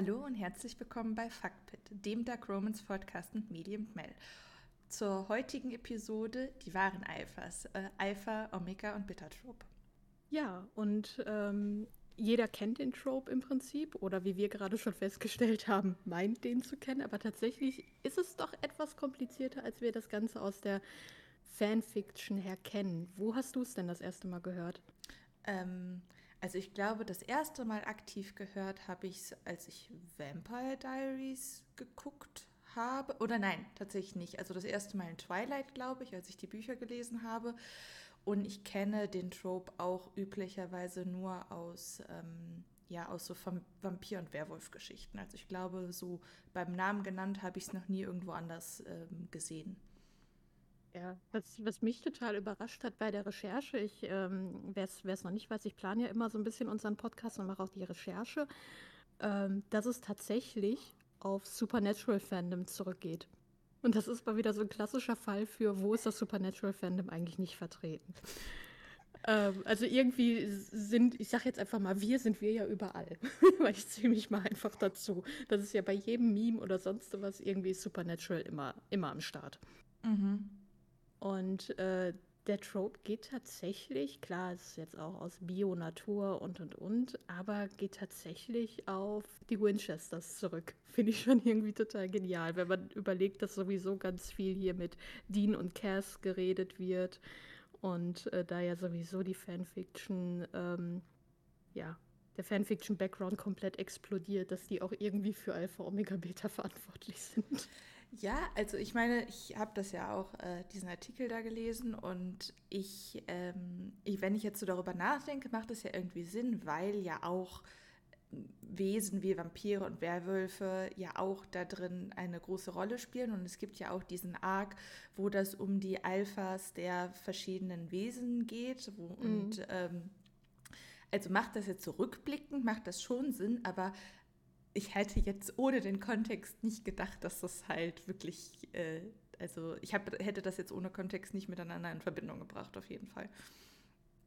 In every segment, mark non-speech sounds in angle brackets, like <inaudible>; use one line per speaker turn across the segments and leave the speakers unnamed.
Hallo und herzlich willkommen bei Fuckpit, dem Dark Romans Podcast mit Medium Mel. Zur heutigen Episode die wahren Alphas, äh, Alpha, Omega und Bittertrope.
Ja, und ähm, jeder kennt den Trope im Prinzip oder wie wir gerade schon festgestellt haben, meint den zu kennen, aber tatsächlich ist es doch etwas komplizierter, als wir das Ganze aus der Fanfiction her kennen. Wo hast du es denn das erste Mal gehört?
Ähm, also ich glaube, das erste Mal aktiv gehört habe ich es, als ich Vampire Diaries geguckt habe. Oder nein, tatsächlich nicht. Also das erste Mal in Twilight, glaube ich, als ich die Bücher gelesen habe. Und ich kenne den Trope auch üblicherweise nur aus, ähm, ja, aus so Vampir- und Werwolf-Geschichten. Also ich glaube, so beim Namen genannt habe ich es noch nie irgendwo anders ähm, gesehen.
Ja, was, was mich total überrascht hat bei der Recherche, ich, ähm, wer es noch nicht weiß, ich plane ja immer so ein bisschen unseren Podcast und mache auch die Recherche, ähm, dass es tatsächlich auf Supernatural Fandom zurückgeht. Und das ist mal wieder so ein klassischer Fall für, wo ist das Supernatural Fandom eigentlich nicht vertreten. ähm, also irgendwie sind, ich sag jetzt einfach mal, wir sind wir ja überall. <laughs> Weil ich ziehe mich mal einfach dazu. Das ist ja bei jedem Meme oder sonst was irgendwie Supernatural immer, immer am Start. Mhm. Und äh, der Trope geht tatsächlich, klar, es ist jetzt auch aus Bio, Natur und und und, aber geht tatsächlich auf die Winchesters zurück. <laughs> Finde ich schon irgendwie total genial, wenn man überlegt, dass sowieso ganz viel hier mit Dean und Cass geredet wird und äh, da ja sowieso die Fanfiction, ähm, ja, der Fanfiction-Background komplett explodiert, dass die auch irgendwie für Alpha Omega Beta verantwortlich sind. <laughs>
Ja, also ich meine, ich habe das ja auch, äh, diesen Artikel da gelesen und ich, ähm, ich, wenn ich jetzt so darüber nachdenke, macht es ja irgendwie Sinn, weil ja auch Wesen wie Vampire und Werwölfe ja auch da drin eine große Rolle spielen. Und es gibt ja auch diesen Arc, wo das um die Alphas der verschiedenen Wesen geht. Wo, mhm. Und ähm, also macht das jetzt zurückblickend, so macht das schon Sinn, aber ich hätte jetzt ohne den Kontext nicht gedacht, dass das halt wirklich, äh, also ich hab, hätte das jetzt ohne Kontext nicht miteinander in Verbindung gebracht, auf jeden Fall.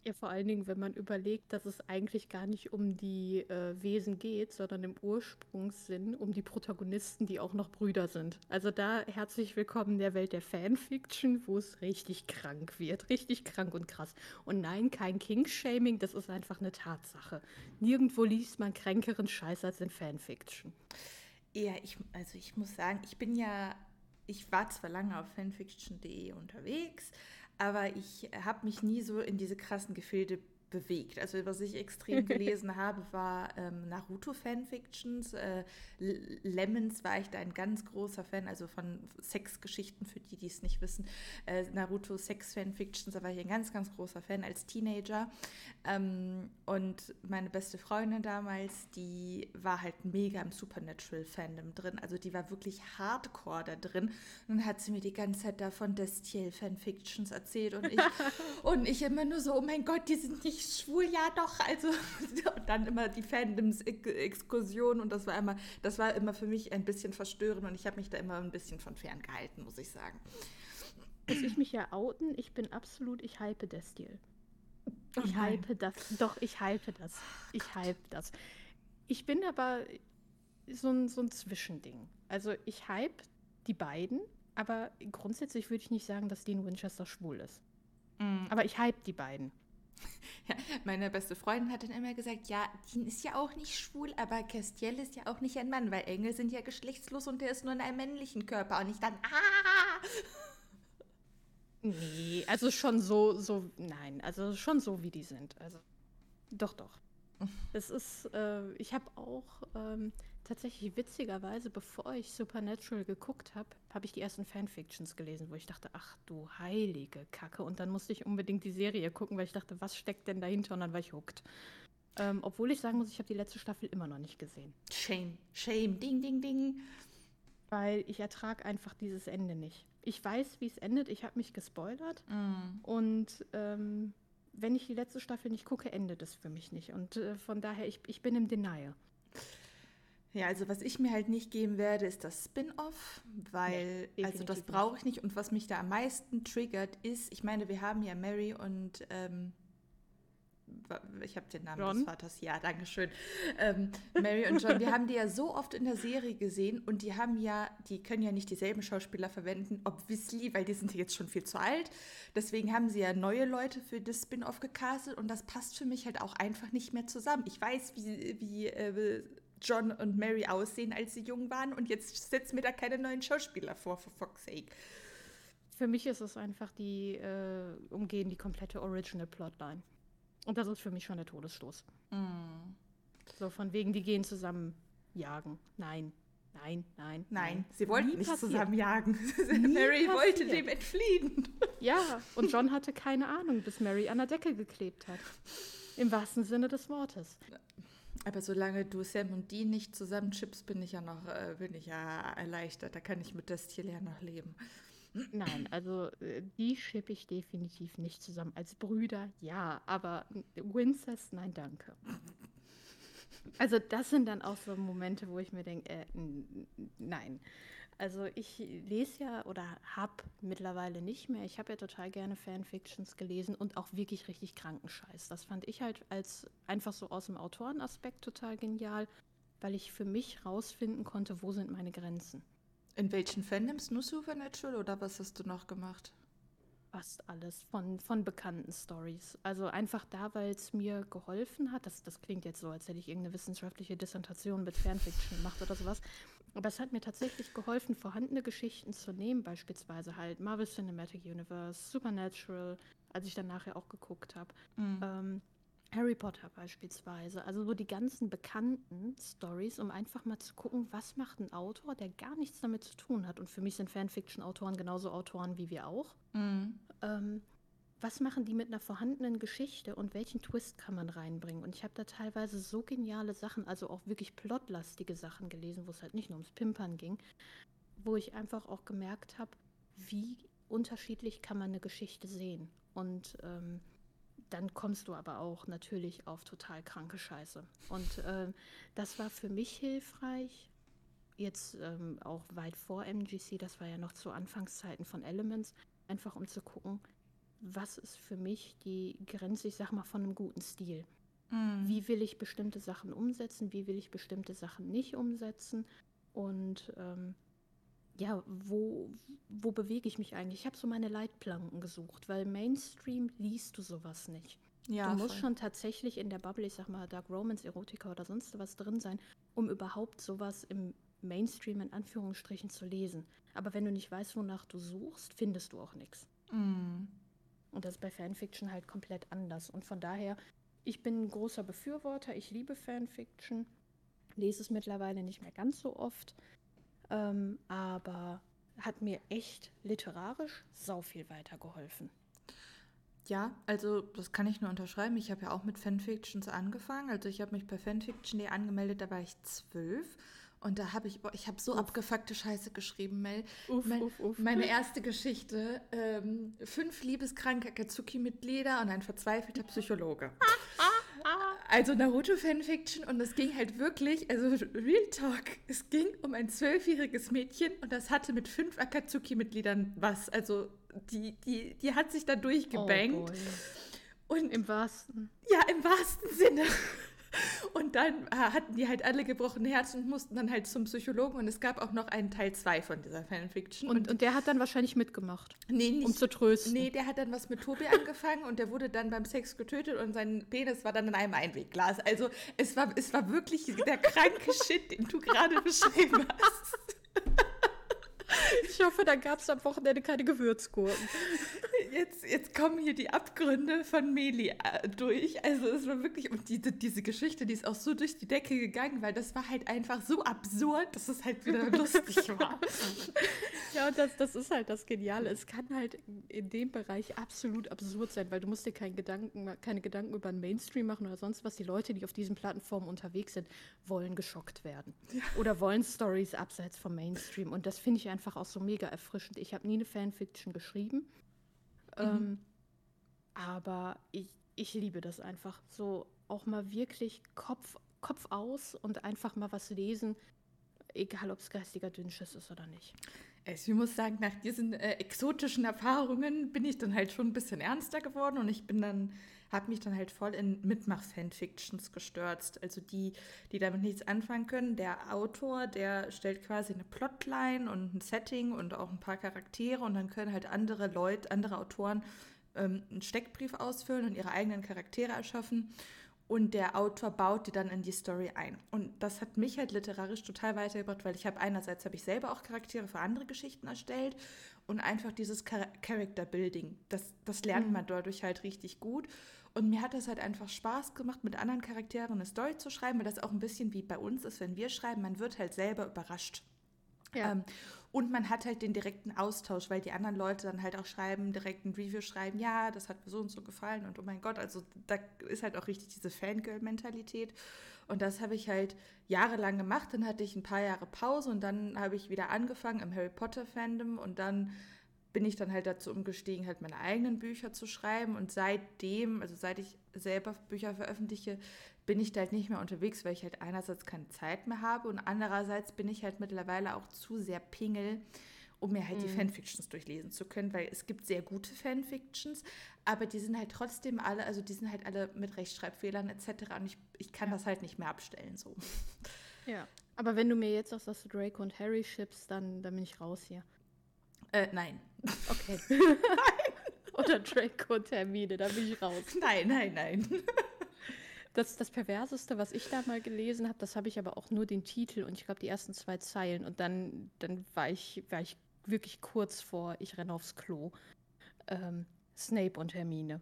Ja, vor allen Dingen, wenn man überlegt, dass es eigentlich gar nicht um die äh, Wesen geht, sondern im Ursprungssinn um die Protagonisten, die auch noch Brüder sind. Also da herzlich willkommen in der Welt der Fanfiction, wo es richtig krank wird. Richtig krank und krass. Und nein, kein King-Shaming, das ist einfach eine Tatsache. Nirgendwo liest man kränkeren Scheiß als in Fanfiction.
Ja, ich, also ich muss sagen, ich bin ja ich war zwar lange auf fanfiction.de unterwegs, aber ich habe mich nie so in diese krassen Gefilde bewegt. Also was ich extrem <laughs> gelesen habe, war ähm, Naruto-Fanfictions. Äh, Lemons war ich da ein ganz großer Fan, also von Sexgeschichten, für die, die es nicht wissen. Äh, Naruto-Sex-Fanfictions, da war ich ein ganz, ganz großer Fan als Teenager. Ähm, und meine beste Freundin damals, die war halt mega im Supernatural-Fandom drin. Also die war wirklich hardcore da drin. Und dann hat sie mir die ganze Zeit davon Destiel-Fanfictions erzählt und ich, <laughs> und ich immer nur so, oh mein Gott, die sind nicht ich schwul, ja doch. Also <laughs> und dann immer die Fandoms-Exkursion und das war immer, das war immer für mich ein bisschen verstörend und ich habe mich da immer ein bisschen von fern gehalten, muss ich sagen.
Muss ich mich ja outen? Ich bin absolut, ich hype Destil. Oh ich oh hype das. Doch, ich hype das. Ich oh hype das. Ich bin aber so ein, so ein Zwischending. Also ich hype die beiden, aber grundsätzlich würde ich nicht sagen, dass Dean Winchester schwul ist. Mm. Aber ich hype die beiden. <laughs>
Ja, meine beste Freundin hat dann immer gesagt, ja, Dean ist ja auch nicht schwul, aber Castiel ist ja auch nicht ein Mann, weil Engel sind ja geschlechtslos und der ist nur in einem männlichen Körper. Und ich dann, ah!
Nee, also schon so, so, nein, also schon so, wie die sind. Also, doch, doch. Es ist, äh, ich habe auch ähm, tatsächlich witzigerweise, bevor ich Supernatural geguckt habe, habe ich die ersten Fanfictions gelesen, wo ich dachte, ach du heilige Kacke. Und dann musste ich unbedingt die Serie gucken, weil ich dachte, was steckt denn dahinter? Und dann war ich hooked. Ähm, obwohl ich sagen muss, ich habe die letzte Staffel immer noch nicht gesehen.
Shame, shame, ding, ding, ding.
Weil ich ertrage einfach dieses Ende nicht. Ich weiß, wie es endet. Ich habe mich gespoilert. Mm. Und ähm, wenn ich die letzte Staffel nicht gucke, endet es für mich nicht. Und äh, von daher, ich, ich bin im Denial.
Ja, also was ich mir halt nicht geben werde, ist das Spin-off, weil, nee, also das brauche ich nicht. Und was mich da am meisten triggert, ist, ich meine, wir haben ja Mary und ähm, ich habe den Namen John? des Vaters, ja, danke schön. Ähm, Mary und John, wir haben die ja so oft in der Serie gesehen und die haben ja, die können ja nicht dieselben Schauspieler verwenden, obviously, weil die sind jetzt schon viel zu alt. Deswegen haben sie ja neue Leute für das Spin-off gecastet und das passt für mich halt auch einfach nicht mehr zusammen. Ich weiß, wie, wie äh, John und Mary aussehen, als sie jung waren und jetzt setzen mir da keine neuen Schauspieler vor, for fuck's sake.
Für mich ist es einfach die, äh, umgehen die komplette Original Plotline. Und das ist für mich schon der Todesstoß. Mm. So von wegen, die gehen zusammen jagen. Nein, nein, nein.
Nein, sie wollten Nie nicht passiert. zusammen jagen. <laughs> Mary passiert. wollte dem entfliehen.
Ja, und John hatte keine Ahnung, bis Mary an der Decke geklebt hat. Im wahrsten Sinne des Wortes.
Aber solange du Sam und Dean nicht zusammen chips, bin ich ja noch, äh, bin ich ja erleichtert. Da kann ich mit das ja noch leben.
Nein, also äh, die schippe ich definitiv nicht zusammen. Als Brüder, ja, aber Wincest, nein, danke. Also das sind dann auch so Momente, wo ich mir denke, äh, nein. Also ich lese ja oder habe mittlerweile nicht mehr. Ich habe ja total gerne Fanfictions gelesen und auch wirklich richtig kranken Scheiß. Das fand ich halt als einfach so aus dem Autorenaspekt total genial, weil ich für mich rausfinden konnte, wo sind meine Grenzen.
In welchen Fandoms? Nur Supernatural oder was hast du noch gemacht?
Fast alles von, von bekannten Stories. Also einfach da, weil es mir geholfen hat. Das, das klingt jetzt so, als hätte ich irgendeine wissenschaftliche Dissertation mit Fanfiction gemacht oder sowas. Aber es hat mir tatsächlich geholfen, vorhandene Geschichten zu nehmen, beispielsweise halt Marvel Cinematic Universe, Supernatural, als ich dann nachher auch geguckt habe. Mhm. Ähm, Harry Potter beispielsweise, also so die ganzen bekannten Stories, um einfach mal zu gucken, was macht ein Autor, der gar nichts damit zu tun hat. Und für mich sind Fanfiction-Autoren genauso Autoren wie wir auch. Mhm. Ähm, was machen die mit einer vorhandenen Geschichte und welchen Twist kann man reinbringen? Und ich habe da teilweise so geniale Sachen, also auch wirklich plotlastige Sachen gelesen, wo es halt nicht nur ums Pimpern ging, wo ich einfach auch gemerkt habe, wie unterschiedlich kann man eine Geschichte sehen. Und ähm, dann kommst du aber auch natürlich auf total kranke Scheiße. Und äh, das war für mich hilfreich. Jetzt ähm, auch weit vor MGC, das war ja noch zu Anfangszeiten von Elements, einfach um zu gucken, was ist für mich die Grenze, ich sag mal, von einem guten Stil. Mhm. Wie will ich bestimmte Sachen umsetzen, wie will ich bestimmte Sachen nicht umsetzen und ähm, ja, wo, wo bewege ich mich eigentlich? Ich habe so meine Leitplanken gesucht, weil Mainstream liest du sowas nicht. Ja, du musst voll. schon tatsächlich in der Bubble, ich sag mal, Dark Romance, Erotika oder sonst was drin sein, um überhaupt sowas im Mainstream in Anführungsstrichen zu lesen. Aber wenn du nicht weißt, wonach du suchst, findest du auch nichts. Mm. Und das ist bei Fanfiction halt komplett anders. Und von daher, ich bin ein großer Befürworter, ich liebe Fanfiction, lese es mittlerweile nicht mehr ganz so oft. Ähm, aber hat mir echt literarisch sau viel weitergeholfen.
Ja, also das kann ich nur unterschreiben. Ich habe ja auch mit Fanfictions angefangen. Also ich habe mich bei Fanfiction.de angemeldet, da war ich zwölf. Und da habe ich, boah, ich habe so uff. abgefuckte Scheiße geschrieben, Mel. Uff, mein, uff, uff. Meine <laughs> erste Geschichte, ähm, fünf liebeskranke Akatsuki-Mitglieder und ein verzweifelter Psychologe. <laughs> Also Naruto-Fanfiction und es ging halt wirklich, also Real Talk, es ging um ein zwölfjähriges Mädchen und das hatte mit fünf Akatsuki-Mitgliedern was. Also die, die, die hat sich da durchgebankt.
Oh und Im wahrsten.
Ja, im wahrsten Sinne. Und dann äh, hatten die halt alle gebrochene Herzen und mussten dann halt zum Psychologen. Und es gab auch noch einen Teil 2 von dieser Fanfiction.
Und, und, und, der hat dann wahrscheinlich mitgemacht.
Nee, nicht.
Um zu trösten.
Nee, der hat dann was mit Tobi angefangen und der wurde dann beim Sex getötet und sein Penis war dann in einem Einwegglas. Also es war, es war wirklich der kranke <laughs> Shit, den du gerade beschrieben hast.
Ich hoffe, da gab es am Wochenende keine Gewürzgurken.
Jetzt, jetzt kommen hier die Abgründe von Meli äh, durch. Also es war wirklich, und diese, diese Geschichte, die ist auch so durch die Decke gegangen, weil das war halt einfach so absurd, dass es halt wieder <laughs> lustig war.
Ja, und das, das ist halt das Geniale. Es kann halt in dem Bereich absolut absurd sein, weil du musst dir keinen Gedanken, keine Gedanken über den Mainstream machen oder sonst was. Die Leute, die auf diesen Plattformen unterwegs sind, wollen geschockt werden. Ja. Oder wollen Stories abseits vom Mainstream. Und das finde ich einfach auch so mega erfrischend. Ich habe nie eine Fanfiction geschrieben. Mhm. Ähm, aber ich, ich liebe das einfach. So auch mal wirklich Kopf, Kopf aus und einfach mal was lesen. egal ob es geistiger Dünnschiss ist oder nicht.
Also ich muss sagen, nach diesen äh, exotischen Erfahrungen bin ich dann halt schon ein bisschen ernster geworden und ich bin dann, habe mich dann halt voll in Mitmach-Fanfictions gestürzt. Also die, die damit nichts anfangen können. Der Autor, der stellt quasi eine Plotline und ein Setting und auch ein paar Charaktere und dann können halt andere Leute, andere Autoren ähm, einen Steckbrief ausfüllen und ihre eigenen Charaktere erschaffen und der Autor baut die dann in die Story ein. Und das hat mich halt literarisch total weitergebracht, weil ich habe einerseits habe ich selber auch Charaktere für andere Geschichten erstellt und einfach dieses Char Character Building, das, das lernt mhm. man dadurch halt richtig gut. Und mir hat es halt einfach Spaß gemacht, mit anderen Charakteren eine Story zu schreiben, weil das auch ein bisschen wie bei uns ist, wenn wir schreiben, man wird halt selber überrascht. Ja. Ähm, und man hat halt den direkten Austausch, weil die anderen Leute dann halt auch schreiben, direkt ein Review schreiben, ja, das hat mir so und so gefallen und oh mein Gott, also da ist halt auch richtig diese Fangirl-Mentalität. Und das habe ich halt jahrelang gemacht. Dann hatte ich ein paar Jahre Pause und dann habe ich wieder angefangen im Harry Potter-Fandom und dann bin ich dann halt dazu umgestiegen, halt meine eigenen Bücher zu schreiben. Und seitdem, also seit ich selber Bücher veröffentliche, bin ich da halt nicht mehr unterwegs, weil ich halt einerseits keine Zeit mehr habe und andererseits bin ich halt mittlerweile auch zu sehr Pingel, um mir halt mhm. die Fanfictions durchlesen zu können, weil es gibt sehr gute Fanfictions, aber die sind halt trotzdem alle, also die sind halt alle mit Rechtschreibfehlern etc. Und ich, ich kann ja. das halt nicht mehr abstellen so. <laughs>
Ja, aber wenn du mir jetzt sagst, dass du Draco und Harry schippst, dann, dann bin ich raus hier.
Äh, nein.
Okay. <laughs> Oder Draco und Hermine, da bin ich raus.
Nein, nein, nein.
Das, das Perverseste, was ich da mal gelesen habe, das habe ich aber auch nur den Titel und ich glaube die ersten zwei Zeilen. Und dann, dann war, ich, war ich wirklich kurz vor, ich renne aufs Klo. Ähm, Snape und Hermine.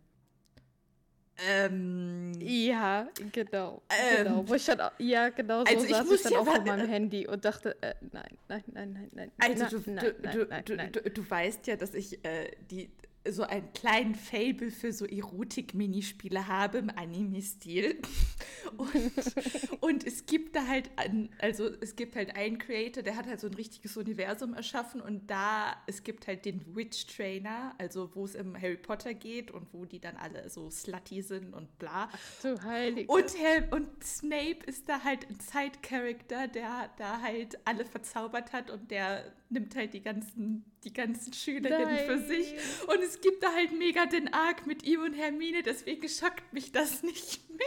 Ähm,
ja, genau. Ähm, genau. Wo ich dann, ja, genau so also saß ich, ich dann ja auch vor meinem Handy und dachte, äh, nein, nein, nein, nein, nein.
Also na, du, nein, du, nein, du, nein, du, du, weißt ja, dass ich äh, die so einen kleinen Fable für so Erotik-Minispiele habe im Anime-Stil. <laughs> Und, und es gibt da halt, an, also es gibt halt einen Creator, der hat halt so ein richtiges Universum erschaffen und da, es gibt halt den Witch-Trainer, also wo es im Harry Potter geht und wo die dann alle so slutty sind und bla.
Ach du Heilige.
Und, und Snape ist da halt ein Side-Character, der da halt alle verzaubert hat und der nimmt halt die ganzen, die ganzen Schülerinnen Nein. für sich. Und es gibt da halt mega den Arc mit ihm und Hermine, deswegen schockt mich das <laughs> nicht mehr.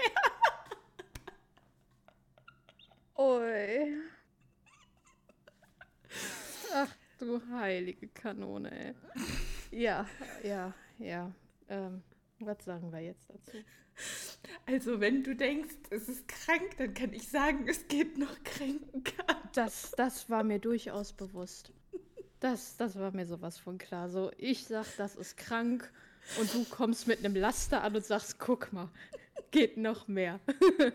Oi. Ach du heilige Kanone, ey. Ja, ja, ja. Ähm, was sagen wir jetzt dazu?
Also, wenn du denkst, es ist krank, dann kann ich sagen, es geht noch kränker.
Das, das war mir durchaus bewusst. Das, das war mir sowas von klar. So, ich sag, das ist krank und du kommst mit einem Laster an und sagst, guck mal, geht noch mehr. <laughs>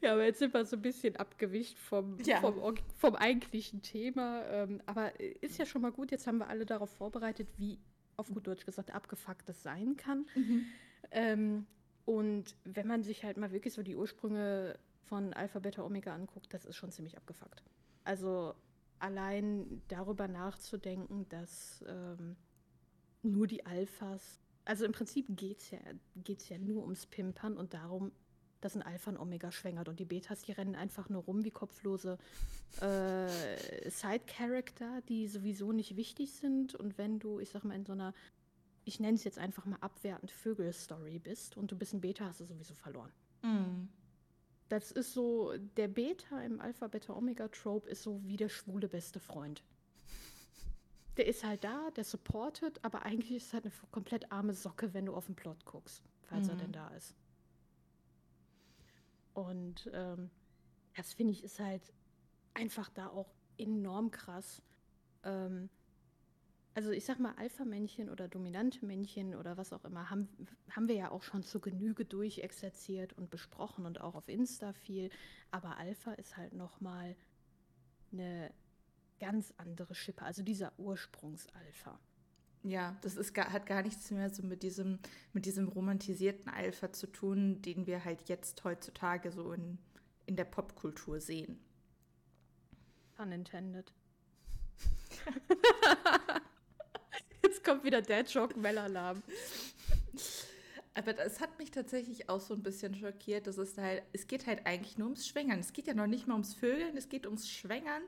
ja, aber jetzt sind wir so ein bisschen abgewicht vom, ja. vom, vom eigentlichen Thema. Ähm, aber ist ja schon mal gut, jetzt haben wir alle darauf vorbereitet, wie auf gut Deutsch gesagt, abgefuckt das sein kann. Mhm. Ähm, und wenn man sich halt mal wirklich so die Ursprünge von Alpha, Beta, Omega anguckt, das ist schon ziemlich abgefuckt. Also allein darüber nachzudenken, dass ähm, nur die Alphas, also im Prinzip geht es ja, geht's ja nur ums Pimpern und darum, dass ein Alpha ein Omega schwängert und die Betas, die rennen einfach nur rum wie kopflose äh, Side-Character, die sowieso nicht wichtig sind. Und wenn du, ich sag mal, in so einer, ich nenne es jetzt einfach mal abwertend Vögel-Story bist und du bist ein Beta, hast du sowieso verloren.
Mm.
Das ist so, der Beta im Alpha-Beta-Omega-Trope ist so wie der schwule beste Freund. Der ist halt da, der supportet, aber eigentlich ist es halt eine komplett arme Socke, wenn du auf den Plot guckst, falls mm. er denn da ist. Und ähm, das finde ich ist halt einfach da auch enorm krass. Ähm, also ich sag mal, Alpha-Männchen oder dominante Männchen oder was auch immer, haben, haben wir ja auch schon zu Genüge durchexerziert und besprochen und auch auf Insta viel. Aber Alpha ist halt nochmal eine ganz andere Schippe, also dieser Ursprungs-Alpha.
Ja, das ist, hat gar nichts mehr so mit diesem, mit diesem romantisierten Alpha zu tun, den wir halt jetzt heutzutage so in, in der Popkultur sehen.
Unintended. <laughs> jetzt kommt wieder der Joke Mellalarm.
Aber es hat mich tatsächlich auch so ein bisschen schockiert, dass es halt, es geht halt eigentlich nur ums Schwängern. Es geht ja noch nicht mal ums Vögeln, es geht ums Schwängern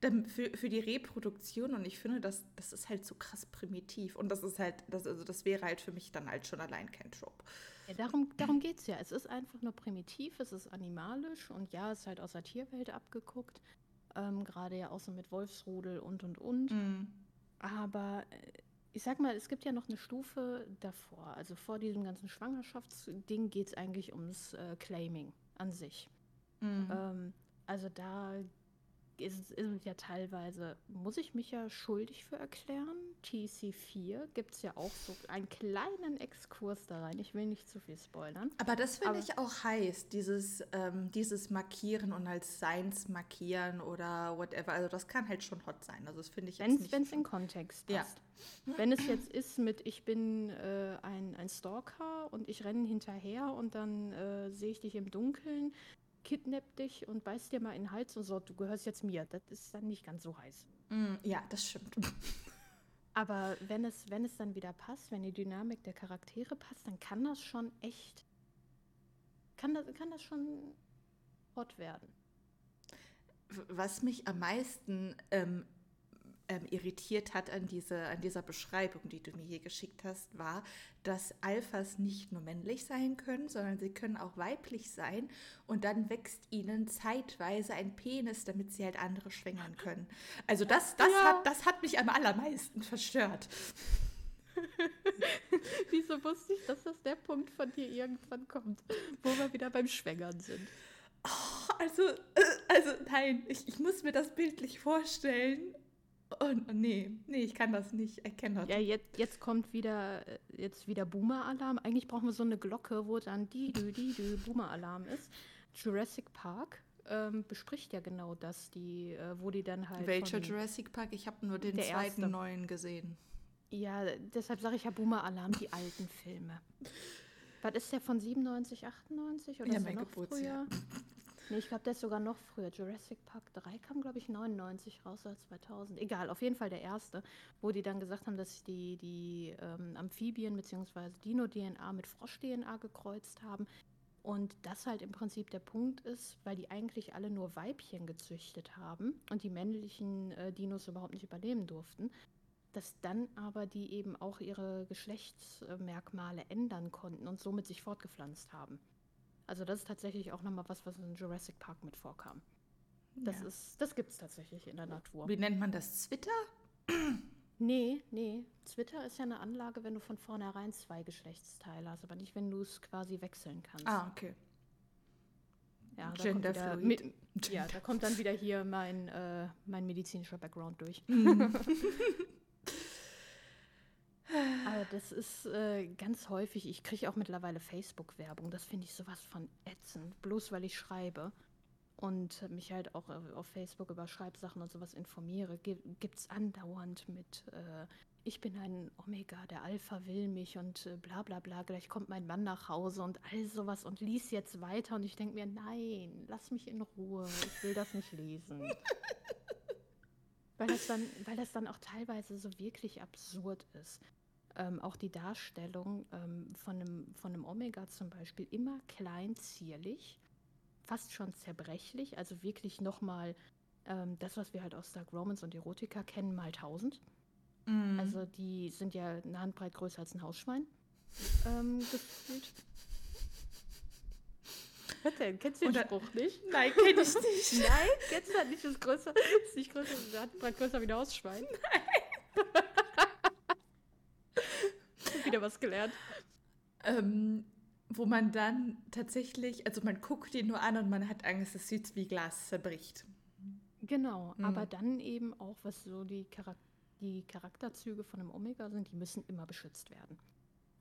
für, für die Reproduktion. Und ich finde, das, das ist halt so krass primitiv. Und das ist halt, das, also das wäre halt für mich dann halt schon allein kein Trope.
Ja, darum darum geht es ja. Es ist einfach nur primitiv, es ist animalisch und ja, es ist halt aus der Tierwelt abgeguckt. Ähm, Gerade ja auch so mit Wolfsrudel und und und.
Mm.
Aber äh, ich sag mal, es gibt ja noch eine Stufe davor. Also vor diesem ganzen Schwangerschaftsding geht es eigentlich ums äh, Claiming an sich.
Mm.
Ähm, also da ist, ist es ja teilweise, muss ich mich ja schuldig für erklären. TC4 gibt es ja auch so einen kleinen Exkurs da rein. Ich will nicht zu viel spoilern.
Aber das finde ich auch heiß, dieses, ähm, dieses Markieren und als Seins markieren oder whatever. Also das kann halt schon hot sein. Also das finde ich
Wenn es in Kontext passt. Ja. Wenn es jetzt ist mit, ich bin äh, ein, ein Stalker und ich renne hinterher und dann äh, sehe ich dich im Dunkeln, kidnappt dich und beißt dir mal in den Hals und sagt, du gehörst jetzt mir. Das ist dann nicht ganz so heiß.
Mm, ja, das stimmt. <laughs>
Aber wenn es, wenn es dann wieder passt, wenn die Dynamik der Charaktere passt, dann kann das schon echt, kann das, kann das schon hot werden.
Was mich am meisten ähm, ähm, irritiert hat an, diese, an dieser Beschreibung, die du mir hier geschickt hast, war, dass Alphas nicht nur männlich sein können, sondern sie können auch weiblich sein und dann wächst ihnen zeitweise ein Penis, damit sie halt andere schwängern können. Also das, das, ja. hat, das hat mich am allermeisten verstört. <laughs>
Wieso wusste ich, dass das der Punkt von dir irgendwann kommt, wo wir wieder beim Schwängern sind?
Oh, also, äh, also nein, ich, ich muss mir das bildlich vorstellen. Und nee, nee, ich kann das nicht erkennen.
Ja, jetzt, jetzt kommt wieder, äh, jetzt wieder Boomer-Alarm. Eigentlich brauchen wir so eine Glocke, wo dann die, die, die, die Boomer-Alarm ist. Jurassic Park ähm, bespricht ja genau das, die, äh, wo die dann halt.
Welcher Jurassic Park? Ich habe nur den zweiten erste. neuen gesehen.
Ja, deshalb sage ich ja Boomer-Alarm, die alten Filme. Was ist der von 97, 98 oder ja, mein Geburtsjahr? Nee, ich glaube, der ist sogar noch früher. Jurassic Park 3 kam, glaube ich, 99 raus oder 2000. Egal, auf jeden Fall der erste, wo die dann gesagt haben, dass die, die ähm, Amphibien bzw. Dino-DNA mit Frosch-DNA gekreuzt haben. Und das halt im Prinzip der Punkt ist, weil die eigentlich alle nur Weibchen gezüchtet haben und die männlichen äh, Dinos überhaupt nicht überleben durften, dass dann aber die eben auch ihre Geschlechtsmerkmale ändern konnten und somit sich fortgepflanzt haben. Also das ist tatsächlich auch nochmal was, was in Jurassic Park mit vorkam. Das, ja. das gibt es tatsächlich in der Natur.
Wie nennt man das? Zwitter? <clears throat>
Nee, nee. Zwitter ist ja eine Anlage, wenn du von vornherein zwei Geschlechtsteile hast, aber nicht, wenn du es quasi wechseln kannst.
Ah, okay.
Ja, Genderfluid. Ja, da kommt dann wieder hier mein, äh, mein medizinischer Background durch. Mhm. <laughs> Das ist äh, ganz häufig, ich kriege auch mittlerweile Facebook-Werbung, das finde ich sowas von ätzend, bloß weil ich schreibe und mich halt auch auf Facebook über Schreibsachen und sowas informiere, gibt es andauernd mit, äh, ich bin ein Omega, der Alpha will mich und äh, bla bla bla, gleich kommt mein Mann nach Hause und all sowas und lies jetzt weiter und ich denke mir, nein, lass mich in Ruhe, ich will das nicht lesen. <laughs> weil, das dann, weil das dann auch teilweise so wirklich absurd ist ähm, auch die Darstellung ähm, von, einem, von einem Omega zum Beispiel immer klein, zierlich, fast schon zerbrechlich, also wirklich nochmal ähm, das, was wir halt aus Dark Romans und Erotika kennen, mal tausend. Mm. Also die sind ja eine Handbreit größer als ein Hausschwein ähm, <laughs> gefühlt. Was denn? Kennst du den Oder, Spruch nicht?
Nein, kenn ich nicht. <laughs>
Nein? Kennst du das nicht? Das ist, größer, ist nicht größer, Handbreit größer wie ein Hausschwein? Nein wieder was gelernt.
Ähm, wo man dann tatsächlich, also man guckt ihn nur an und man hat Angst, dass es wie Glas zerbricht.
Genau, mhm. aber dann eben auch, was so die, Charak die Charakterzüge von einem Omega sind, die müssen immer beschützt werden.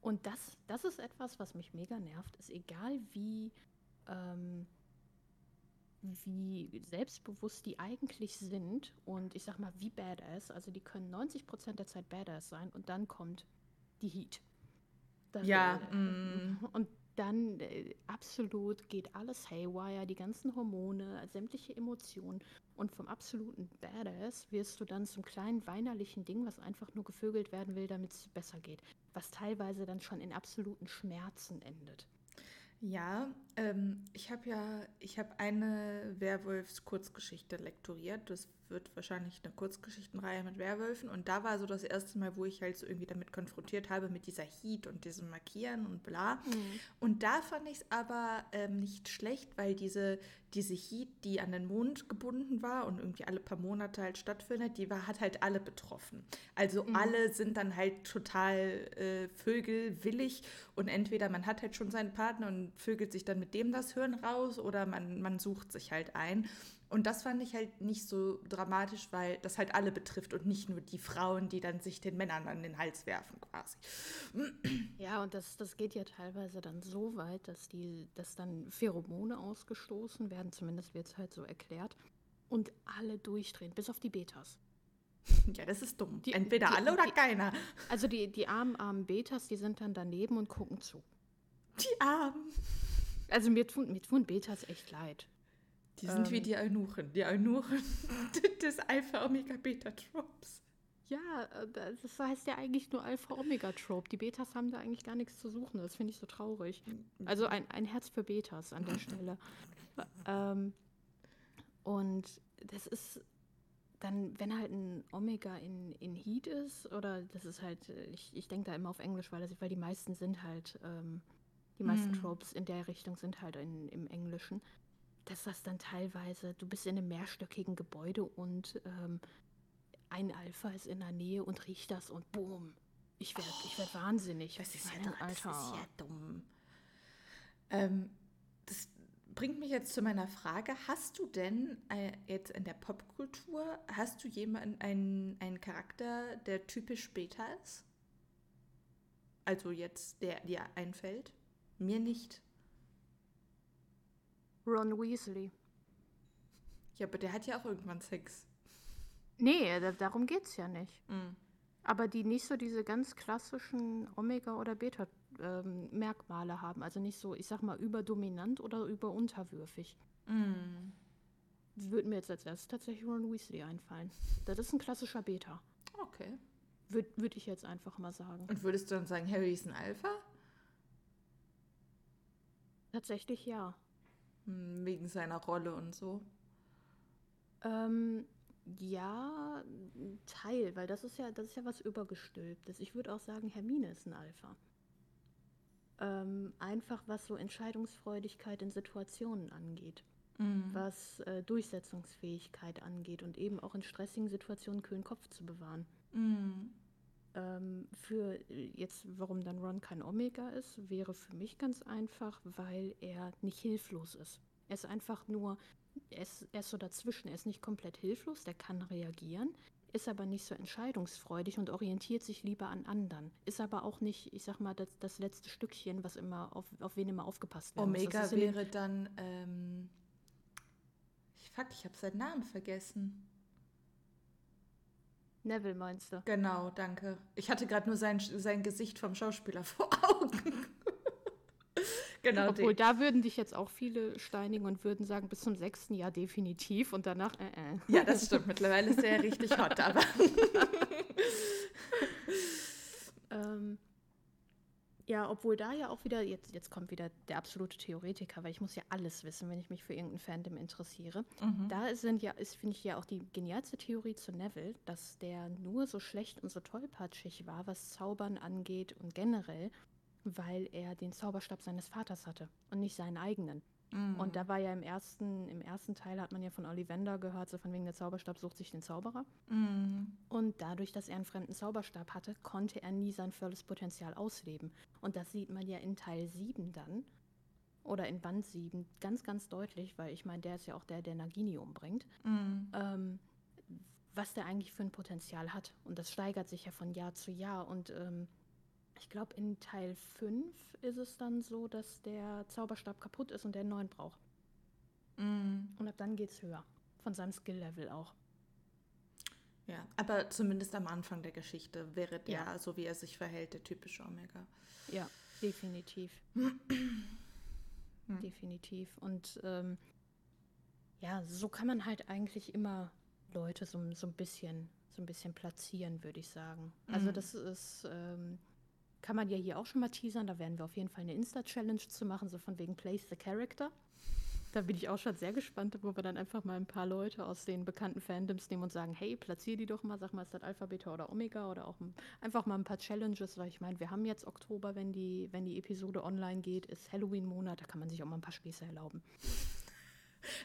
Und das, das ist etwas, was mich mega nervt. Ist egal, wie, ähm, wie selbstbewusst die eigentlich sind und ich sag mal, wie badass. Also die können 90% der Zeit badass sein und dann kommt die Heat.
Das, ja. Mm. <laughs>
Und dann äh, absolut geht alles haywire, die ganzen Hormone, sämtliche Emotionen. Und vom absoluten Badass wirst du dann zum kleinen weinerlichen Ding, was einfach nur gevögelt werden will, damit es besser geht. Was teilweise dann schon in absoluten Schmerzen endet.
Ja, ähm, ich habe ja, ich habe eine Werwolfs-Kurzgeschichte lektoriert. Das wird wahrscheinlich eine Kurzgeschichtenreihe mit Werwölfen. Und da war so das erste Mal, wo ich halt so irgendwie damit konfrontiert habe, mit dieser Heat und diesem Markieren und bla. Mhm. Und da fand ich es aber ähm, nicht schlecht, weil diese, diese Heat, die an den Mond gebunden war und irgendwie alle paar Monate halt stattfindet, die war, hat halt alle betroffen. Also mhm. alle sind dann halt total äh, vögelwillig und entweder man hat halt schon seinen Partner und vögelt sich dann mit dem das Hirn raus oder man, man sucht sich halt ein. Und das fand ich halt nicht so dramatisch, weil das halt alle betrifft und nicht nur die Frauen, die dann sich den Männern an den Hals werfen quasi.
Ja, und das, das geht ja teilweise dann so weit, dass, die, dass dann Pheromone ausgestoßen werden, zumindest wird es halt so erklärt, und alle durchdrehen, bis auf die Betas.
Ja, das ist dumm. Die, Entweder die, alle oder
die,
keiner.
Also die, die armen, armen Betas, die sind dann daneben und gucken zu.
Die armen.
Also mir tun, mir tun Betas echt leid.
Die sind ähm, wie die Eunuchen. Die Eunuchen <laughs> des Alpha-Omega-Beta-Tropes.
Ja, äh, das heißt ja eigentlich nur Alpha-Omega-Trope. Die Betas haben da eigentlich gar nichts zu suchen. Das finde ich so traurig. Also ein, ein Herz für Betas an der Stelle. <laughs> ähm, und das ist dann, wenn halt ein Omega in, in Heat ist, oder das ist halt, ich, ich denke da immer auf Englisch, weil, das, weil die meisten sind halt, ähm, die meisten mm. Tropes in der Richtung sind halt in, im Englischen dass das dann teilweise, du bist in einem mehrstöckigen Gebäude und ähm, ein Alpha ist in der Nähe und riecht das und boom. Ich werde oh, ich werd wahnsinnig.
Das ist, ja, Alter. das ist ja dumm. Ähm, das bringt mich jetzt zu meiner Frage. Hast du denn äh, jetzt in der Popkultur, hast du jemanden, einen, einen Charakter, der typisch später ist? Also jetzt, der dir einfällt? Mir nicht.
Ron Weasley.
Ja, aber der hat ja auch irgendwann Sex.
Nee, da, darum geht's ja nicht. Mhm. Aber die nicht so diese ganz klassischen Omega- oder Beta-Merkmale ähm, haben. Also nicht so, ich sag mal, überdominant oder überunterwürfig. Mhm. Würde mir jetzt als erstes tatsächlich Ron Weasley einfallen. Das ist ein klassischer Beta.
Okay.
Würde würd ich jetzt einfach mal sagen.
Und würdest du dann sagen, Harry ist ein Alpha?
Tatsächlich ja.
Hm, wegen seiner Rolle und so.
Ähm, ja, Teil, weil das ist ja, das ist ja was übergestülptes. Ich würde auch sagen, Hermine ist ein Alpha. Ähm, einfach was so Entscheidungsfreudigkeit in Situationen angeht. Mhm. Was äh, Durchsetzungsfähigkeit angeht und eben auch in stressigen Situationen kühlen Kopf zu bewahren. Mhm. Ähm, für äh, jetzt, warum dann Ron kein Omega ist, wäre für mich ganz einfach, weil er nicht hilflos ist. Er ist einfach nur, er ist, er ist so dazwischen. Er ist nicht komplett hilflos, der kann reagieren, ist aber nicht so entscheidungsfreudig und orientiert sich lieber an anderen. Ist aber auch nicht, ich sag mal, das, das letzte Stückchen, was immer auf, auf wen immer aufgepasst
wird. Omega wäre dann, ähm, fuck, ich habe seinen Namen vergessen.
Neville meinst du?
Genau, danke. Ich hatte gerade nur sein, sein Gesicht vom Schauspieler <laughs> vor Augen.
genau. Obwohl, den. da würden dich jetzt auch viele steinigen und würden sagen, bis zum sechsten Jahr definitiv und danach, äh, äh.
Ja, das stimmt. Mittlerweile ist er richtig hot, aber. <laughs>
ähm, ja, obwohl da ja auch wieder, jetzt, jetzt kommt wieder der absolute Theoretiker, weil ich muss ja alles wissen, wenn ich mich für irgendein Fandom interessiere. Mhm. Da sind ja, ist, finde ich ja auch die genialste Theorie zu Neville, dass der nur so schlecht und so tollpatschig war, was Zaubern angeht und generell, weil er den Zauberstab seines Vaters hatte und nicht seinen eigenen. Mhm. Und da war ja im ersten, im ersten Teil hat man ja von Ollivander gehört, so von wegen der Zauberstab sucht sich den Zauberer. Mhm. Und dadurch, dass er einen fremden Zauberstab hatte, konnte er nie sein volles Potenzial ausleben. Und das sieht man ja in Teil 7 dann. Oder in Band 7 ganz, ganz deutlich, weil ich meine, der ist ja auch der, der Nagini umbringt. Mhm. Ähm, was der eigentlich für ein Potenzial hat. Und das steigert sich ja von Jahr zu Jahr. Und ähm, ich glaube, in Teil 5 ist es dann so, dass der Zauberstab kaputt ist und der einen neuen braucht. Mm. Und ab dann geht es höher. Von seinem Skill-Level auch.
Ja, aber zumindest am Anfang der Geschichte wäre der, ja. so wie er sich verhält, der typische Omega.
Ja. Definitiv. <clears throat> Definitiv. Und ähm, ja, so kann man halt eigentlich immer Leute so, so ein bisschen so ein bisschen platzieren, würde ich sagen. Also mhm. das ist, ähm, kann man ja hier auch schon mal teasern. Da werden wir auf jeden Fall eine Insta-Challenge zu machen, so von wegen Place the Character. Da bin ich auch schon sehr gespannt, wo wir dann einfach mal ein paar Leute aus den bekannten Fandoms nehmen und sagen, hey, platzier die doch mal, sag mal, ist das Alpha, Beta oder Omega oder auch ein, einfach mal ein paar Challenges, weil ich meine, wir haben jetzt Oktober, wenn die, wenn die Episode online geht, ist Halloween-Monat, da kann man sich auch mal ein paar Späße erlauben.